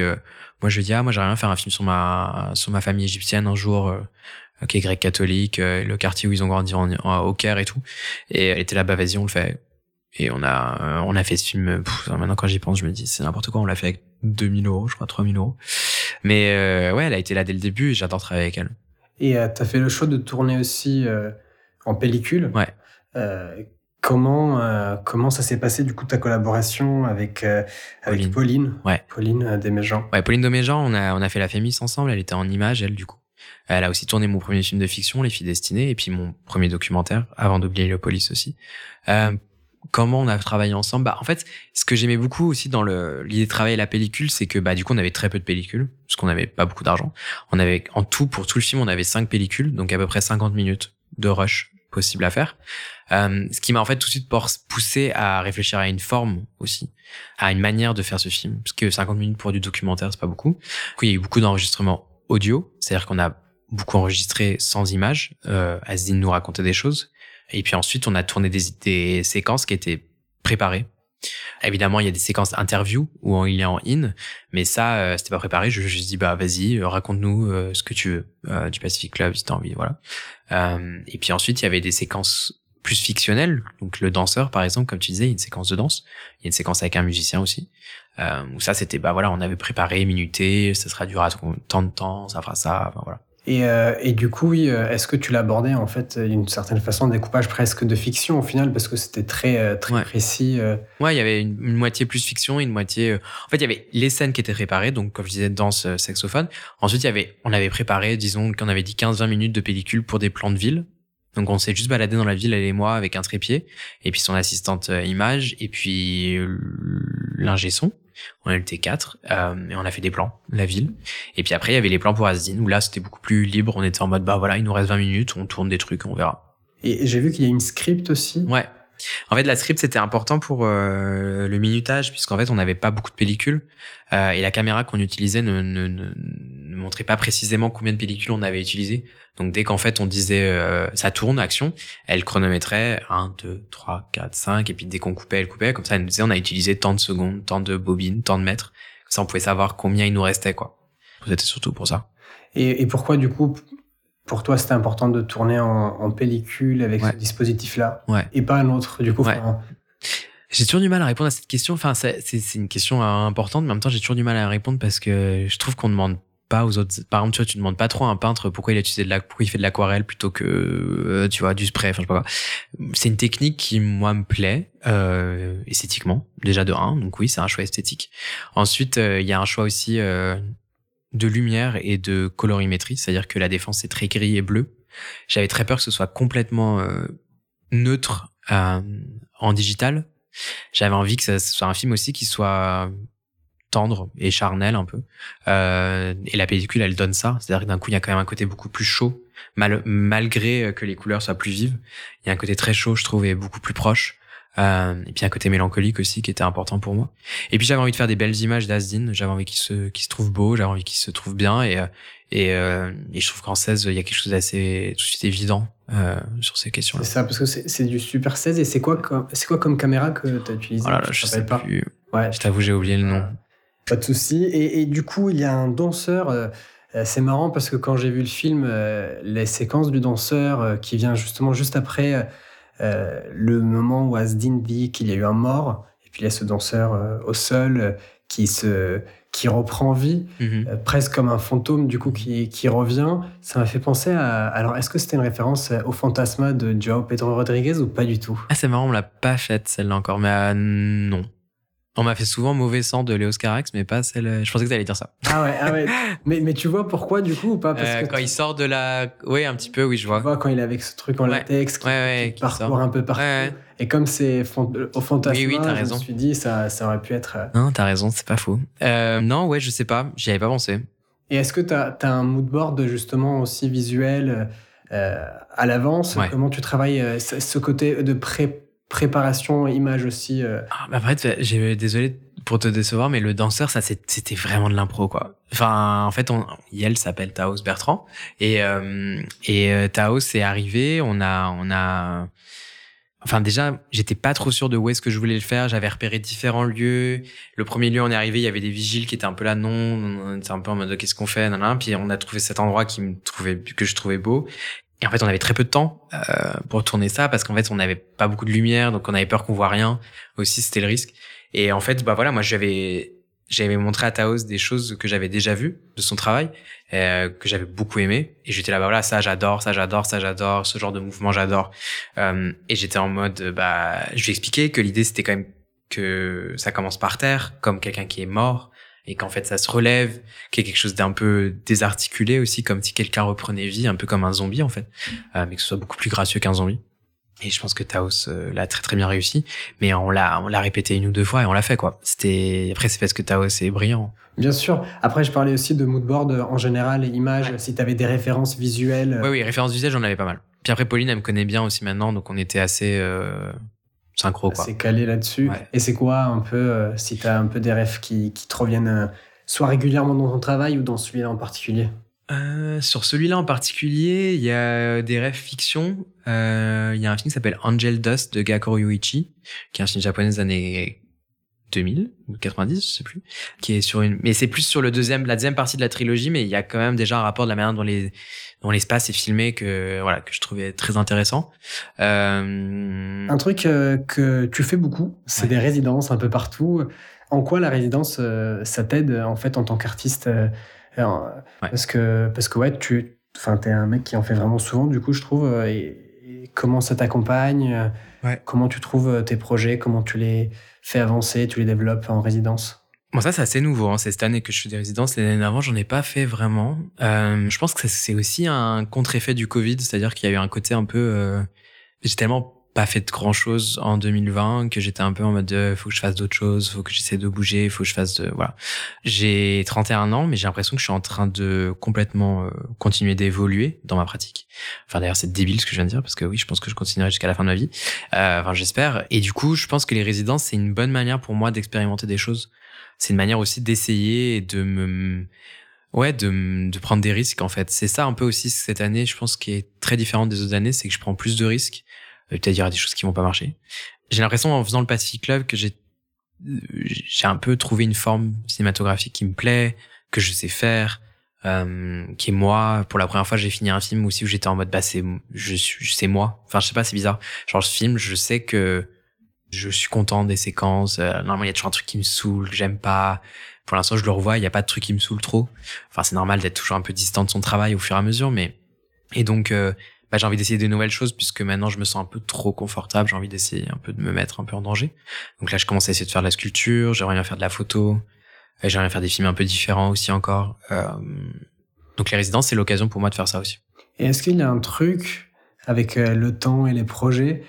moi je lui dis ah moi j'aimerais bien faire un film sur ma sur ma famille égyptienne un jour qui est grec catholique, euh, le quartier où ils ont grandi en, au Caire et tout. Et elle était là-bas, vas-y, on le fait. Et on a, euh, on a fait ce film. maintenant, quand j'y pense, je me dis, c'est n'importe quoi. On l'a fait avec 2000 euros, je crois, 3000 euros. Mais euh, ouais, elle a été là dès le début et j'adore travailler avec elle.
Et euh, tu as fait le choix de tourner aussi en pellicule.
Ouais.
Comment, comment ça s'est passé, du coup, ta collaboration avec, avec Pauline Pauline,
ouais.
Pauline Desméjean
Ouais, Pauline Desméjean, on a, on a fait la Fémis ensemble. Elle était en image, elle, du coup. Elle a aussi tourné mon premier film de fiction, Les filles destinées, et puis mon premier documentaire, avant d'oublier le police aussi. Euh, comment on a travaillé ensemble? Bah en fait, ce que j'aimais beaucoup aussi dans le l'idée de travailler la pellicule, c'est que bah du coup on avait très peu de pellicules parce qu'on n'avait pas beaucoup d'argent. On avait en tout pour tout le film, on avait cinq pellicules, donc à peu près 50 minutes de rush possible à faire. Euh, ce qui m'a en fait tout de suite poussé à réfléchir à une forme aussi, à une manière de faire ce film, parce que 50 minutes pour du documentaire c'est pas beaucoup. Il y a eu beaucoup d'enregistrements audio, c'est-à-dire qu'on a beaucoup enregistré sans images. Euh, Asdine nous racontait des choses. Et puis ensuite, on a tourné des, des séquences qui étaient préparées. Évidemment, il y a des séquences interview où il est en in, mais ça, euh, c'était pas préparé. Je, je dis bah vas-y, euh, raconte-nous euh, ce que tu veux euh, du Pacific Club si t'as envie, voilà. et puis ensuite, il y avait des séquences plus fictionnelles. Donc le danseur, par exemple, comme tu disais, il y a une séquence de danse. Il y a une séquence avec un musicien aussi. où ça, c'était bah voilà, on avait préparé, minuté, ça sera durera tant de temps, ça fera ça, enfin, voilà.
Et, euh, et, du coup, oui, euh, est-ce que tu l'abordais en fait d'une certaine façon, un découpage presque de fiction au final, parce que c'était très, euh, très précis
Ouais, il y avait une, moitié plus fiction, une moitié. En fait, il y avait les scènes qui étaient préparées, donc comme je disais, danse, saxophone. Ensuite, il y avait, on avait préparé, disons qu'on avait dit 15-20 minutes de pellicule pour des plans de ville. Donc on s'est juste baladé dans la ville, elle et moi, avec un trépied, et puis son assistante image, et puis l'ingé son on était quatre euh, et on a fait des plans la ville. Et puis après il y avait les plans pour Asdin où là c'était beaucoup plus libre. On était en mode bah voilà il nous reste 20 minutes on tourne des trucs on verra.
Et j'ai vu qu'il y a une script aussi.
Ouais En fait, la script c'était important pour euh, le minutage puisqu'en fait on n'avait pas beaucoup de pellicules euh, et la caméra qu'on utilisait ne, ne, ne, ne, montrait pas précisément combien de pellicules on avait utilisé. Donc dès qu'en fait on disait euh, ça tourne action, elle chronométrait 1, 2, 3, 4, 5 et puis dès qu'on coupait, elle coupait. Comme ça elle nous disait on a utilisé tant de secondes, tant de bobines, tant de mètres. Comme ça on pouvait savoir combien il nous restait quoi. C'était surtout pour ça.
Et, et pourquoi du coup pour toi, c'était important de tourner en, en pellicule avec
Ouais.
ce dispositif-là
Ouais.
et pas un autre, du coup.
Ouais.
enfin,
J'ai toujours du mal à répondre à cette question. Enfin, c'est une question euh, importante, mais en même temps, j'ai toujours du mal à répondre parce que je trouve qu'on demande pas aux autres. Par exemple, tu vois, tu demandes pas trop à un peintre pourquoi il a utilisé de la, pourquoi il fait de l'aquarelle plutôt que, euh, tu vois, du spray. Enfin, je sais pas quoi. C'est une technique qui moi me plaît euh, esthétiquement, déjà de un. Donc oui, c'est un choix esthétique. Ensuite, euh, il y a un choix aussi euh, de lumière et de colorimétrie, c'est-à-dire que la défense est très gris et bleu. J'avais très peur que ce soit complètement euh, neutre euh, en digital. J'avais envie que ça soit un film aussi qui soit tendre et charnel un peu. Euh, et la pellicule, elle donne ça. C'est-à-dire que d'un coup, il y a quand même un côté beaucoup plus chaud, mal, malgré que les couleurs soient plus vives. Il y a un côté très chaud, je trouve, et beaucoup plus proche. Euh, et puis un côté mélancolique aussi qui était important pour moi. Et puis j'avais envie de faire des belles images d'Asdin. J'avais envie qu'il se, qu'il se trouve beau. J'avais envie qu'il se trouve bien. Et, euh, et, euh, et je trouve qu'en 16, il y a quelque chose d'assez tout de suite évident euh, sur ces questions-là.
C'est ça, parce que c'est du Super 16 et c'est quoi, c'est quoi comme caméra que tu as utilisé
Oh là là,
Tu te
je sais
pas?
plus.
Ouais,
Je t'avoue, j'ai oublié le nom.
Pas de souci. Et, et du coup, il y a un danseur. c'est marrant parce que quand j'ai vu le film, les séquences du danseur qui vient justement juste après euh, le moment où Asdin dit qu'il y a eu un mort, et puis il y a ce danseur euh, au sol euh, qui se qui reprend vie,
Mhm.
presque comme un fantôme du coup qui, qui revient. Ça m'a fait penser à. Alors, est-ce que c'était une référence au fantasma de Joao Pedro Rodriguez ou pas du tout?
Ah, c'est marrant, on l'a pas faite celle-là encore, mais non. On m'a fait souvent mauvais sang de Léos Carax, mais pas celle. Je pensais que t'allais dire ça.
Ah ouais, ah ouais. [LAUGHS] mais, mais tu vois pourquoi du coup ou pas? Parce
Euh,
que
quand
tu-
il sort de la. Oui, un petit peu, oui, je
Tu
vois.
vois, quand il est avec ce truc en
Ouais.
latex qui,
Ouais, ouais,
qui
qui
parcourt
sort.
un peu partout. Et comme c'est fan- au fantasma,
Oui, oui, t'as
je
raison.
me suis dit, ça, ça aurait pu être. euh,
Non, t'as raison, c'est pas faux. Euh, non, ouais, je sais pas, j'y avais pas pensé.
Et est-ce que tu as, un mood board justement aussi visuel euh, à l'avance? Comment tu travailles euh, ce ce côté de pré- préparation image aussi euh,
Ah, bah après, tu- j'ai désolé pour te décevoir, mais le danseur, ça, c'était vraiment de l'impro, quoi. Enfin, en fait, on, Yel s'appelle Taos Bertrand, et euh, et euh, Taos est arrivé. On a, on a. Enfin, déjà, j'étais pas trop sûr de où est-ce que je voulais le faire. J'avais repéré différents lieux. Le premier lieu, on est arrivé, il y avait des vigiles qui étaient un peu là, non, on un peu en mode qu'est-ce qu'on fait, nan, nan. Puis on a trouvé cet endroit qui me trouvait, que je trouvais beau. Et en fait, on avait très peu de temps euh, pour tourner ça parce qu'en fait, on n'avait pas beaucoup de lumière, donc on avait peur qu'on voit rien. Aussi, c'était le risque. Et en fait, bah voilà, moi, j'avais j'avais montré à Taos des choses que j'avais déjà vues de son travail, euh, que j'avais beaucoup aimé. Et j'étais là, bah voilà, ça j'adore, ça j'adore, ça j'adore, ce genre de mouvement j'adore. Euh, et j'étais en mode, bah, je lui ai expliqué que l'idée c'était quand même que ça commence par terre, comme quelqu'un qui est mort, et qu'en fait ça se relève, qu'il y a quelque chose d'un peu désarticulé aussi, comme si quelqu'un reprenait vie, un peu comme un zombie en fait, euh, mais que ce soit beaucoup plus gracieux qu'un zombie. Et je pense que Taos euh, l'a très très bien réussi, mais on l'a on l'a répété une ou deux fois et on l'a fait quoi. C'était après c'est parce que Taos est brillant.
Bien sûr. Après, je parlais aussi de mood board euh, en général et images. Si tu avais des références visuelles.
Oui oui, référence d'usage j'en avais pas mal. Puis après Pauline elle me connaît bien aussi maintenant, donc on était assez euh, synchro quoi.
C'est calé là-dessus.
Ouais.
Et c'est quoi un peu, euh, si tu as un peu des rêves qui, qui te reviennent euh, soit régulièrement dans ton travail ou dans celui-là en particulier?
Euh, sur celui-là en particulier, il y a des rêves fiction. Euh, Il y a un film qui s'appelle Angel Dust de Gakoro Yuichi, qui est un film japonais des années 2000 ou 90, je sais plus, qui est sur une, mais c'est plus sur le deuxième, la deuxième partie de la trilogie, mais il y a quand même déjà un rapport de la manière dont les, dont l'espace est filmé que, voilà, que je trouvais très intéressant. Euh,
Un truc euh, que tu fais beaucoup, c'est
Ouais.
des résidences un peu partout. En quoi la résidence, euh, ça t'aide en fait en tant qu'artiste
Ouais.
Parce que, parce que ouais, tu es un mec qui en fait vraiment souvent, du coup, je trouve. et, et comment ça t'accompagne
Ouais.
Comment tu trouves euh, tes projets? Comment tu les fais avancer? Tu les développes en résidence?
Bon, ça, c'est assez nouveau. Hein. C'est cette année que je fais des résidences. L'année d'avant, j'en ai pas fait vraiment. Euh, je pense que c'est aussi un contre-effet du Covid, c'est-à-dire qu'il y a eu un côté un peu. Euh... J'ai tellement pas fait grand chose en 2020, que j'étais un peu en mode de, faut que je fasse d'autres choses, faut que j'essaie de bouger, faut que je fasse de, voilà. J'ai 31 ans, mais j'ai l'impression que je suis en train de complètement euh, continuer d'évoluer dans ma pratique. Enfin, d'ailleurs, c'est débile ce que je viens de dire, parce que oui, je pense que je continuerai jusqu'à la fin de ma vie. Euh, enfin, j'espère. Et du coup, je pense que les résidences, c'est une bonne manière pour moi d'expérimenter des choses. C'est une manière aussi d'essayer et de me, Ouais, de, de prendre des risques en fait. C'est ça un peu aussi cette année, je pense, qui est très différente des autres années, c'est que je prends plus de risques. Euh, peut-être il y aura des choses qui vont pas marcher. J'ai l'impression en faisant le Pacific Club que j'ai j'ai un peu trouvé une forme cinématographique qui me plaît, que je sais faire, euh, qui est moi. Pour la première fois, j'ai fini un film aussi où j'étais en mode bah c'est je suis c'est moi. Enfin je sais pas, c'est bizarre. Genre ce film, je sais que je suis content des séquences. Euh, normalement, il y a toujours un truc qui me saoule, que j'aime pas pour l'instant, je le revois, il n'y a pas de truc qui me saoule trop. Enfin, c'est normal d'être toujours un peu distant de son travail au fur et à mesure, mais et donc euh, bah, j'ai envie d'essayer des nouvelles choses puisque maintenant je me sens un peu trop confortable. J'ai envie d'essayer un peu de me mettre un peu en danger. Donc là, je commence à essayer de faire de la sculpture. J'aimerais bien faire de la photo. J'aimerais bien faire des films un peu différents aussi encore. Euh, donc les résidences, c'est l'occasion pour moi de faire ça aussi.
Et est-ce qu'il y a un truc avec euh, le temps et les projets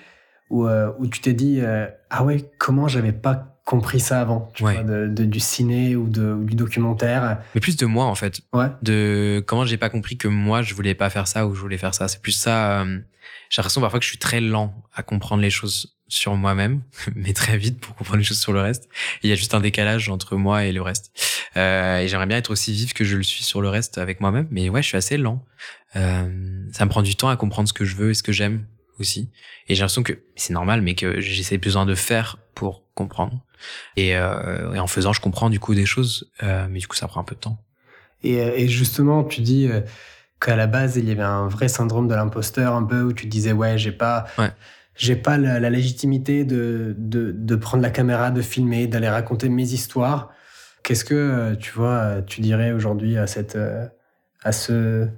où, où tu t'es dit ah ouais comment j'avais pas compris ça avant, tu vois, de, du ciné ou, de, du documentaire.
Mais plus de moi, en fait.
Ouais.
De comment j'ai pas compris que moi, je voulais pas faire ça ou je voulais faire ça. C'est plus ça. Euh, j'ai l'impression parfois que je suis très lent à comprendre les choses sur moi-même, [LAUGHS] mais très vite pour comprendre les choses sur le reste. Il y a juste un décalage entre moi et le reste. Euh, et j'aimerais bien être aussi vif que je le suis sur le reste avec moi-même. Mais ouais, je suis assez lent. Euh, ça me prend du temps à comprendre ce que je veux et ce que j'aime aussi. Et j'ai l'impression que c'est normal, mais que j'essaie besoin de faire pour comprendre. Et, euh, et, en faisant, je comprends du coup des choses, euh, mais du coup, ça prend un peu de temps.
Et, euh, et justement, tu dis qu'à la base, il y avait un vrai syndrome de l'imposteur, un peu où tu disais, ouais, j'ai pas.
Ouais.
J'ai pas la, la légitimité de, de, de, prendre la caméra, de filmer, d'aller raconter mes histoires. Qu'est-ce que tu vois, tu dirais aujourd'hui à cette, à ce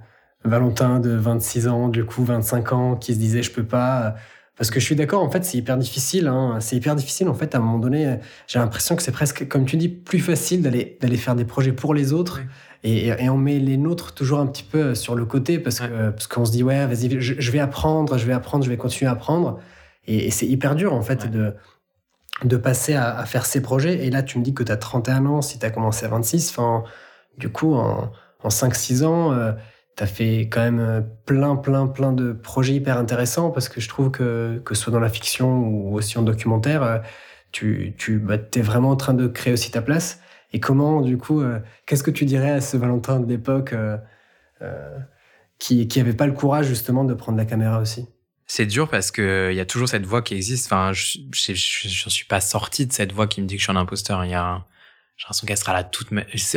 Valentin de 26 ans, du coup 25 ans, qui se disait je peux pas, parce que je suis d'accord, en fait, c'est hyper difficile. Hein. C'est hyper difficile, en fait, à un moment donné. J'ai l'impression que c'est presque, comme tu dis, plus facile d'aller d'aller faire des projets pour les autres. Et, et, on met les nôtres toujours un petit peu sur le côté parce que parce qu'on se dit ouais, vas-y, je, vais apprendre, je vais apprendre, je vais continuer à apprendre. Et, c'est hyper dur, en fait, de de passer à, à, faire ces projets. Et là, tu me dis que tu as 31 ans, si tu as commencé à 26. Enfin, du coup, en, en 5-6 ans. Euh, tu as fait quand même euh, plein, plein, plein de projets hyper intéressants parce que je trouve que, que ce soit dans la fiction ou aussi en documentaire, euh, tu, tu bah, es vraiment en train de créer aussi ta place. Et comment, du coup, euh, qu'est-ce que tu dirais à ce Valentin de l'époque qui n'avait pas le courage justement de prendre la caméra aussi?
C'est dur parce que il y a toujours cette voix qui existe. Enfin, je ne suis pas sorti de cette voix qui me dit que je suis un imposteur. Il y a j'ai l'impression qu'elle sera là toute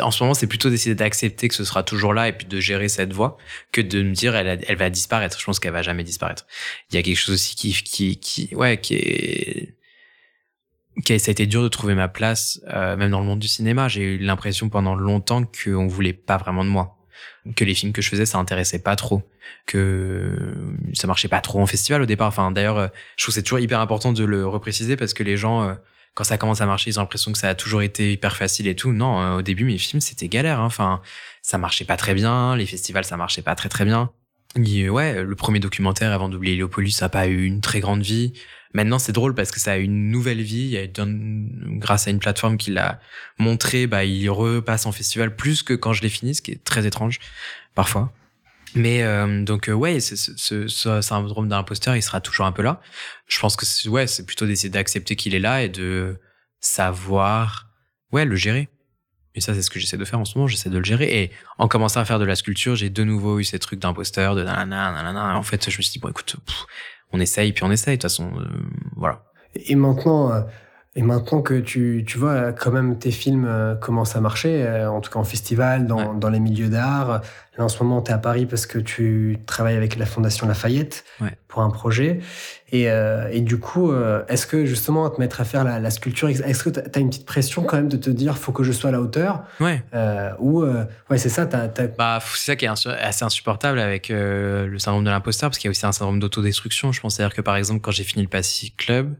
en ce moment c'est plutôt d'essayer d'accepter que ce sera toujours là et puis de gérer cette voix que de me dire elle, elle va disparaître. Je pense qu'elle va jamais disparaître. Il y a quelque chose aussi qui qui qui ouais qui est qui ça a été dur de trouver ma place euh, même dans le monde du cinéma. J'ai eu l'impression pendant longtemps qu'on voulait pas vraiment de moi. Que les films que je faisais ça intéressait pas trop. Que ça marchait pas trop en festival au départ. Enfin d'ailleurs euh, je trouve c'est toujours hyper important de le repréciser parce que les gens euh, quand ça commence à marcher, ils ont l'impression que ça a toujours été hyper facile et tout. Non, euh, au début, mes films, c'était galère. Hein. Enfin, ça marchait pas très bien. Les festivals, ça marchait pas très très bien. Et ouais, le premier documentaire avant d'oublier Héliopolis, ça a pas eu une très grande vie. Maintenant, c'est drôle parce que ça a une nouvelle vie. Grâce à une plateforme qui l'a montré, bah, il repasse en festival plus que quand je l'ai fini, ce qui est très étrange parfois. Mais euh, donc euh, ouais, ce, syndrome d'imposteur, il sera toujours un peu là. Je pense que ouais, c'est plutôt d'essayer d'accepter qu'il est là et de savoir ouais le gérer. Et ça, c'est ce que j'essaie de faire en ce moment. J'essaie de le gérer. Et en commençant à faire de la sculpture, j'ai de nouveau eu ces trucs d'imposteur, de nanana, nanana. En fait, je me suis dit bon, écoute, on essaye, puis on essaye. De toute façon, euh, voilà.
Et maintenant, et maintenant que tu, tu vois quand même tes films euh, commencent à marcher, euh, en tout cas en festival, dans, dans les milieux d'art. Là en ce moment, tu es à Paris parce que tu travailles avec la Fondation Lafayette pour un projet. Et, euh, et du coup, est-ce que justement, te mettre à faire la, la sculpture, est-ce que tu as une petite pression quand même de te dire faut que je sois à la hauteur?
Ouais.
ou, ouais, c'est ça.
Bah, c'est ça qui est assez insupportable avec le syndrome de l'imposteur, parce qu'il y a aussi un syndrome d'autodestruction. Je pense à dire que par exemple, quand j'ai fini le Pacific Club,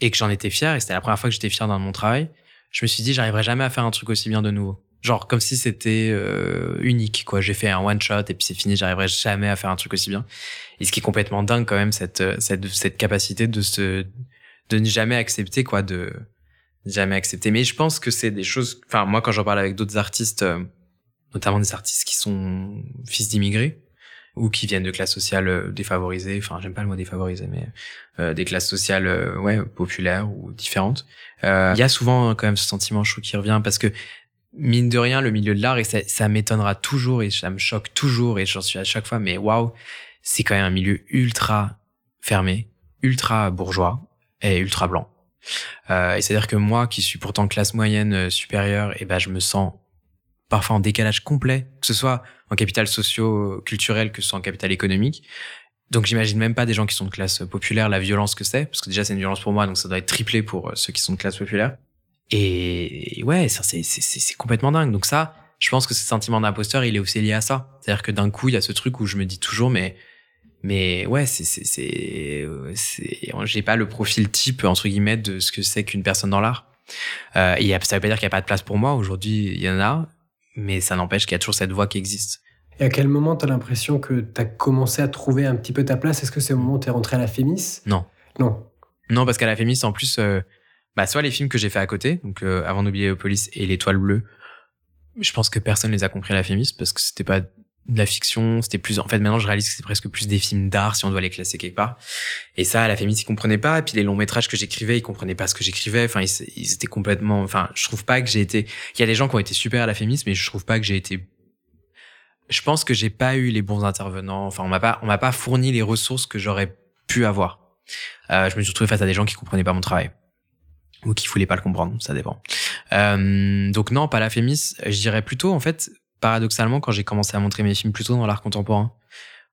et que j'en étais fier, et c'était la première fois que j'étais fier dans mon travail, je me suis dit, j'arriverai jamais à faire un truc aussi bien de nouveau. Genre comme si c'était euh, unique, quoi. J'ai fait un one shot et puis c'est fini. J'arriverai jamais à faire un truc aussi bien. Et ce qui est complètement dingue quand même, cette euh, cette cette capacité de se de ne jamais accepter, quoi, de jamais accepter. Mais je pense que c'est des choses. Enfin, moi, quand j'en parle avec d'autres artistes, euh, notamment des artistes qui sont fils d'immigrés ou qui viennent de classes sociales euh, défavorisées. Enfin, j'aime pas le mot défavorisé, mais euh, des classes sociales, euh, ouais, populaires ou différentes. Il y a souvent quand même ce sentiment chaud qui revient parce que mine de rien, le milieu de l'art et ça, ça m'étonnera toujours et ça me choque toujours et j'en suis à chaque fois. Mais waouh, c'est quand même un milieu ultra fermé, ultra bourgeois et ultra blanc. Euh, et c'est-à-dire que moi, qui suis pourtant classe moyenne supérieure, et eh ben je me sens parfois en décalage complet, que ce soit en capital socio-culturel, que ce soit en capital économique. Donc j'imagine même pas des gens qui sont de classe populaire la violence que c'est, parce que déjà c'est une violence pour moi, donc ça doit être triplé pour euh, ceux qui sont de classe populaire. Et ouais, ça c'est complètement dingue. Donc ça, je pense que ce sentiment d'imposteur, il est aussi lié à ça. C'est-à-dire que d'un coup, il y a ce truc où je me dis toujours, mais mais ouais, c'est c'est c'est j'ai pas le profil type entre guillemets de ce que c'est qu'une personne dans l'art. Euh, et ça veut pas dire qu'il y a pas de place pour moi. Aujourd'hui, il y en a, mais ça n'empêche qu'il y a toujours cette voix qui existe.
Et à quel moment tu as l'impression que tu as commencé à trouver un petit peu ta place? Est-ce que c'est au moment où tu es rentré à la Fémis?
Non.
Non.
Non, parce qu'à la Fémis, en plus, euh, bah, soit les films que j'ai fait à côté, donc euh, Avant d'oublier Police et L'Étoile Bleue, je pense que personne les a compris à la Fémis parce que c'était pas de la fiction, c'était plus en fait maintenant je réalise que c'est presque plus des films d'art si on doit les classer quelque part. Et ça à la famille ils comprenaient pas et puis les longs métrages que j'écrivais, ils comprenaient pas ce que j'écrivais, enfin ils, étaient complètement enfin je trouve pas que j'ai été il y a des gens qui ont été super à la fémis mais je trouve pas que j'ai été je pense que j'ai pas eu les bons intervenants, enfin on m'a pas on m'a pas fourni les ressources que j'aurais pu avoir. Euh, je me suis retrouvé face à des gens qui comprenaient pas mon travail ou qui voulaient pas le comprendre, ça dépend. Euh, donc non, pas la Fémis, je dirais plutôt en fait paradoxalement, quand j'ai commencé à montrer mes films plutôt dans l'art contemporain,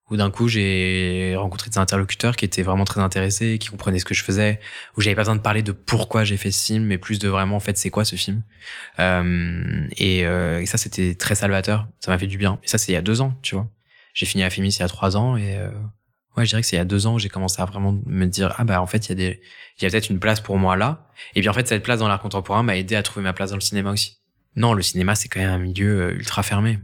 où d'un coup j'ai rencontré des interlocuteurs qui étaient vraiment très intéressés, qui comprenaient ce que je faisais, où j'avais pas besoin de parler de pourquoi j'ai fait ce film, mais plus de vraiment en fait c'est quoi ce film. Euh, et, euh, et, ça c'était très salvateur, ça m'a fait du bien. Et ça c'est il y a deux ans, tu vois. J'ai fini à Fémis il y a trois ans et euh, ouais je dirais que c'est il y a deux ans où j'ai commencé à vraiment me dire ah bah en fait il y a des il y a peut-être une place pour moi là. Et bien en fait cette place dans l'art contemporain m'a aidé à trouver ma place dans le cinéma aussi. Non, le cinéma, c'est quand même un milieu euh, ultra fermé.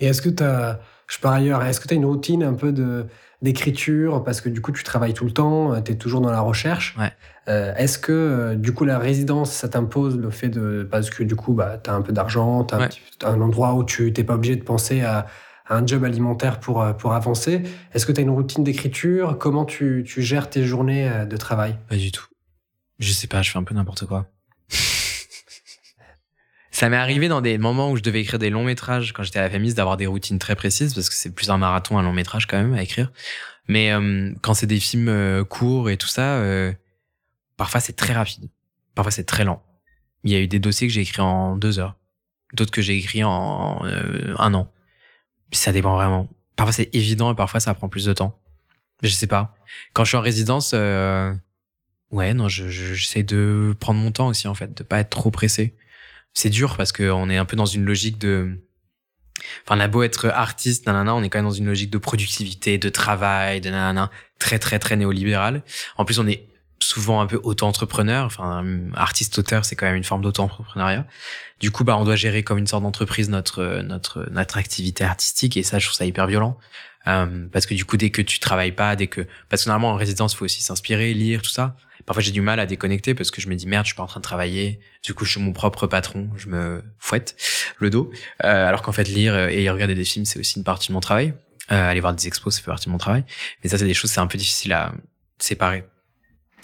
Et est-ce que tu as, je par ailleurs, est-ce que tu as une routine un peu de d'écriture? Parce que du coup tu travailles tout le temps, euh, tu es toujours dans la recherche.
Ouais.
Euh, est-ce que du coup la résidence ça t'impose le fait de parce que du coup bah tu as un peu d'argent, tu as, un endroit où tu t'es pas obligé de penser à, un job alimentaire pour pour avancer. Est-ce que tu as une routine d'écriture? Comment tu, tu gères tes journées de travail?
Pas du tout. Je sais pas, je fais un peu n'importe quoi. Ça m'est arrivé dans des moments où je devais écrire des longs métrages quand j'étais à la famille d'avoir des routines très précises parce que c'est plus un marathon un long métrage quand même à écrire. Mais euh, quand c'est des films euh, courts et tout ça, euh, parfois c'est très rapide, parfois c'est très lent. Il y a eu des dossiers que j'ai écrits en deux heures, d'autres que j'ai écrits en un an. Ça dépend vraiment. Parfois c'est évident et parfois ça prend plus de temps. Je sais pas. Quand je suis en résidence, ouais non, je j'essaie de prendre mon temps aussi en fait, de pas être trop pressé c'est dur parce qu'on est un peu dans une logique de. Enfin, on a beau être artiste, nanana, on est quand même dans une logique de productivité, de travail, de nanana, très très très néolibéral. En plus, on est souvent un peu auto-entrepreneur. Enfin, artiste-auteur, c'est quand même une forme d'auto-entrepreneuriat. Du coup, bah, on doit gérer comme une sorte d'entreprise notre notre notre activité artistique et ça, je trouve ça hyper violent. Euh, parce que du coup, dès que tu travailles pas, dès que parce que normalement en résidence, faut aussi s'inspirer, lire, tout ça parfois j'ai du mal à déconnecter parce que je me dis merde, je suis pas en train de travailler. Du coup, je suis mon propre patron, je me fouette le dos. Euh, alors qu'en fait, lire et regarder des films, c'est aussi une partie de mon travail. Euh, aller voir des expos, ça fait partie de mon travail. Mais ça, c'est des choses, c'est un peu difficile à séparer.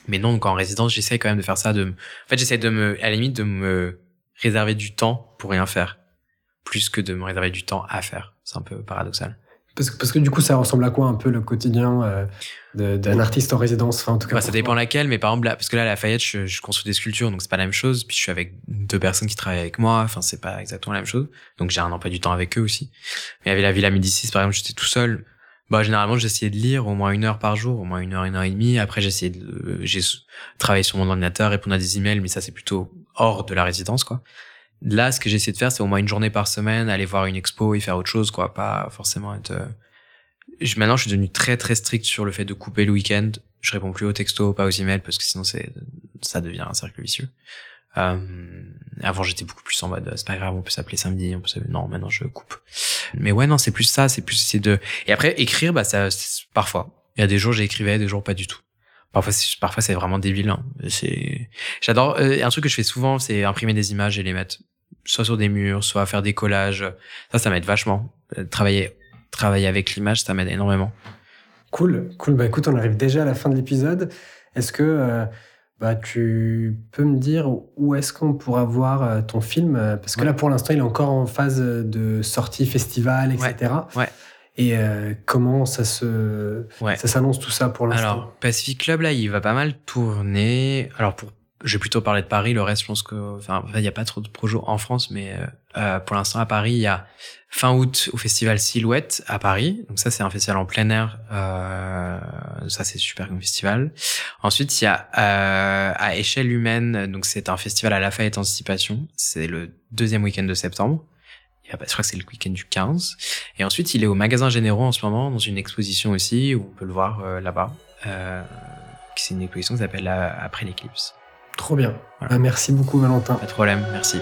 Mais non, donc en résidence, j'essaie quand même de faire ça. De, en fait, j'essaie de me, à la limite, de me réserver du temps pour rien faire, plus que de me réserver du temps à faire. C'est un peu paradoxal.
Parce que, parce que du coup, ça ressemble à quoi un peu le quotidien euh, d'un artiste en résidence? Enfin, en tout cas,
bah, Ça dépend laquelle, mais par exemple, là, parce que là, à la Fayette, je, je construis des sculptures, donc c'est pas la même chose. Puis je suis avec deux personnes qui travaillent avec moi, enfin, c'est pas exactement la même chose. Donc j'ai un emploi du temps avec eux aussi. Mais avec la Villa Médicis, par exemple, j'étais tout seul. Bah, généralement, j'essayais de lire au moins une heure par jour, au moins une heure, une heure et demie. Après, j'essayais de, j'ai travaillé sur mon ordinateur, répondre à des emails, mais ça, c'est plutôt hors de la résidence, quoi. Là, ce que j'essaie de faire, c'est au moins une journée par semaine, aller voir une expo et faire autre chose, quoi. Pas forcément être, euh, je, maintenant, je suis devenu très très strict sur le fait de couper le week-end. Je réponds plus aux textos, pas aux emails, parce que sinon c'est ça devient un cercle vicieux. Euh, avant, j'étais beaucoup plus en mode, c'est pas grave, on peut s'appeler samedi, on peut s'appeler... non, maintenant je coupe. Mais ouais, non, c'est plus ça, c'est plus c'est de. Et après, écrire, bah ça, parfois. Il y a des jours j'écrivais, des jours pas du tout. Parfois, c'est, parfois c'est vraiment débile. Hein. C'est, j'adore. Euh, un truc que je fais souvent, c'est imprimer des images et les mettre soit sur des murs, soit faire des collages. Ça, ça m'aide vachement. Euh, travailler, travailler avec l'image, ça m'aide énormément.
Cool, cool. Bah écoute, on arrive déjà à la fin de l'épisode. Est-ce que euh, bah, tu peux me dire où est-ce qu'on pourra voir ton film? Parce que là, pour l'instant, il est encore en phase de sortie festival, etc.
ouais.
Et euh, comment ça se ça s'annonce tout ça pour l'instant?
Alors Pacific Club là, il va pas mal tourner. Alors pour je vais plutôt parler de Paris. Le reste, je pense que, enfin, il n'y a pas trop de projets en France, mais euh, euh, pour l'instant à Paris, il y a fin août au festival Silhouette à Paris. Donc ça, c'est un festival en plein air. Euh, ça, c'est super comme festival. Ensuite, il y a euh, à échelle humaine. Donc c'est un festival à Lafayette Anticipation. C'est le deuxième week-end de septembre je crois que c'est le week-end du 15. Et ensuite, il est au magasin Généraux en ce moment, dans une exposition aussi, où on peut le voir euh, là-bas. Euh, c'est une exposition qui s'appelle Après l'éclipse.
Trop bien. Bah, merci beaucoup, Valentin.
Pas de problème, merci.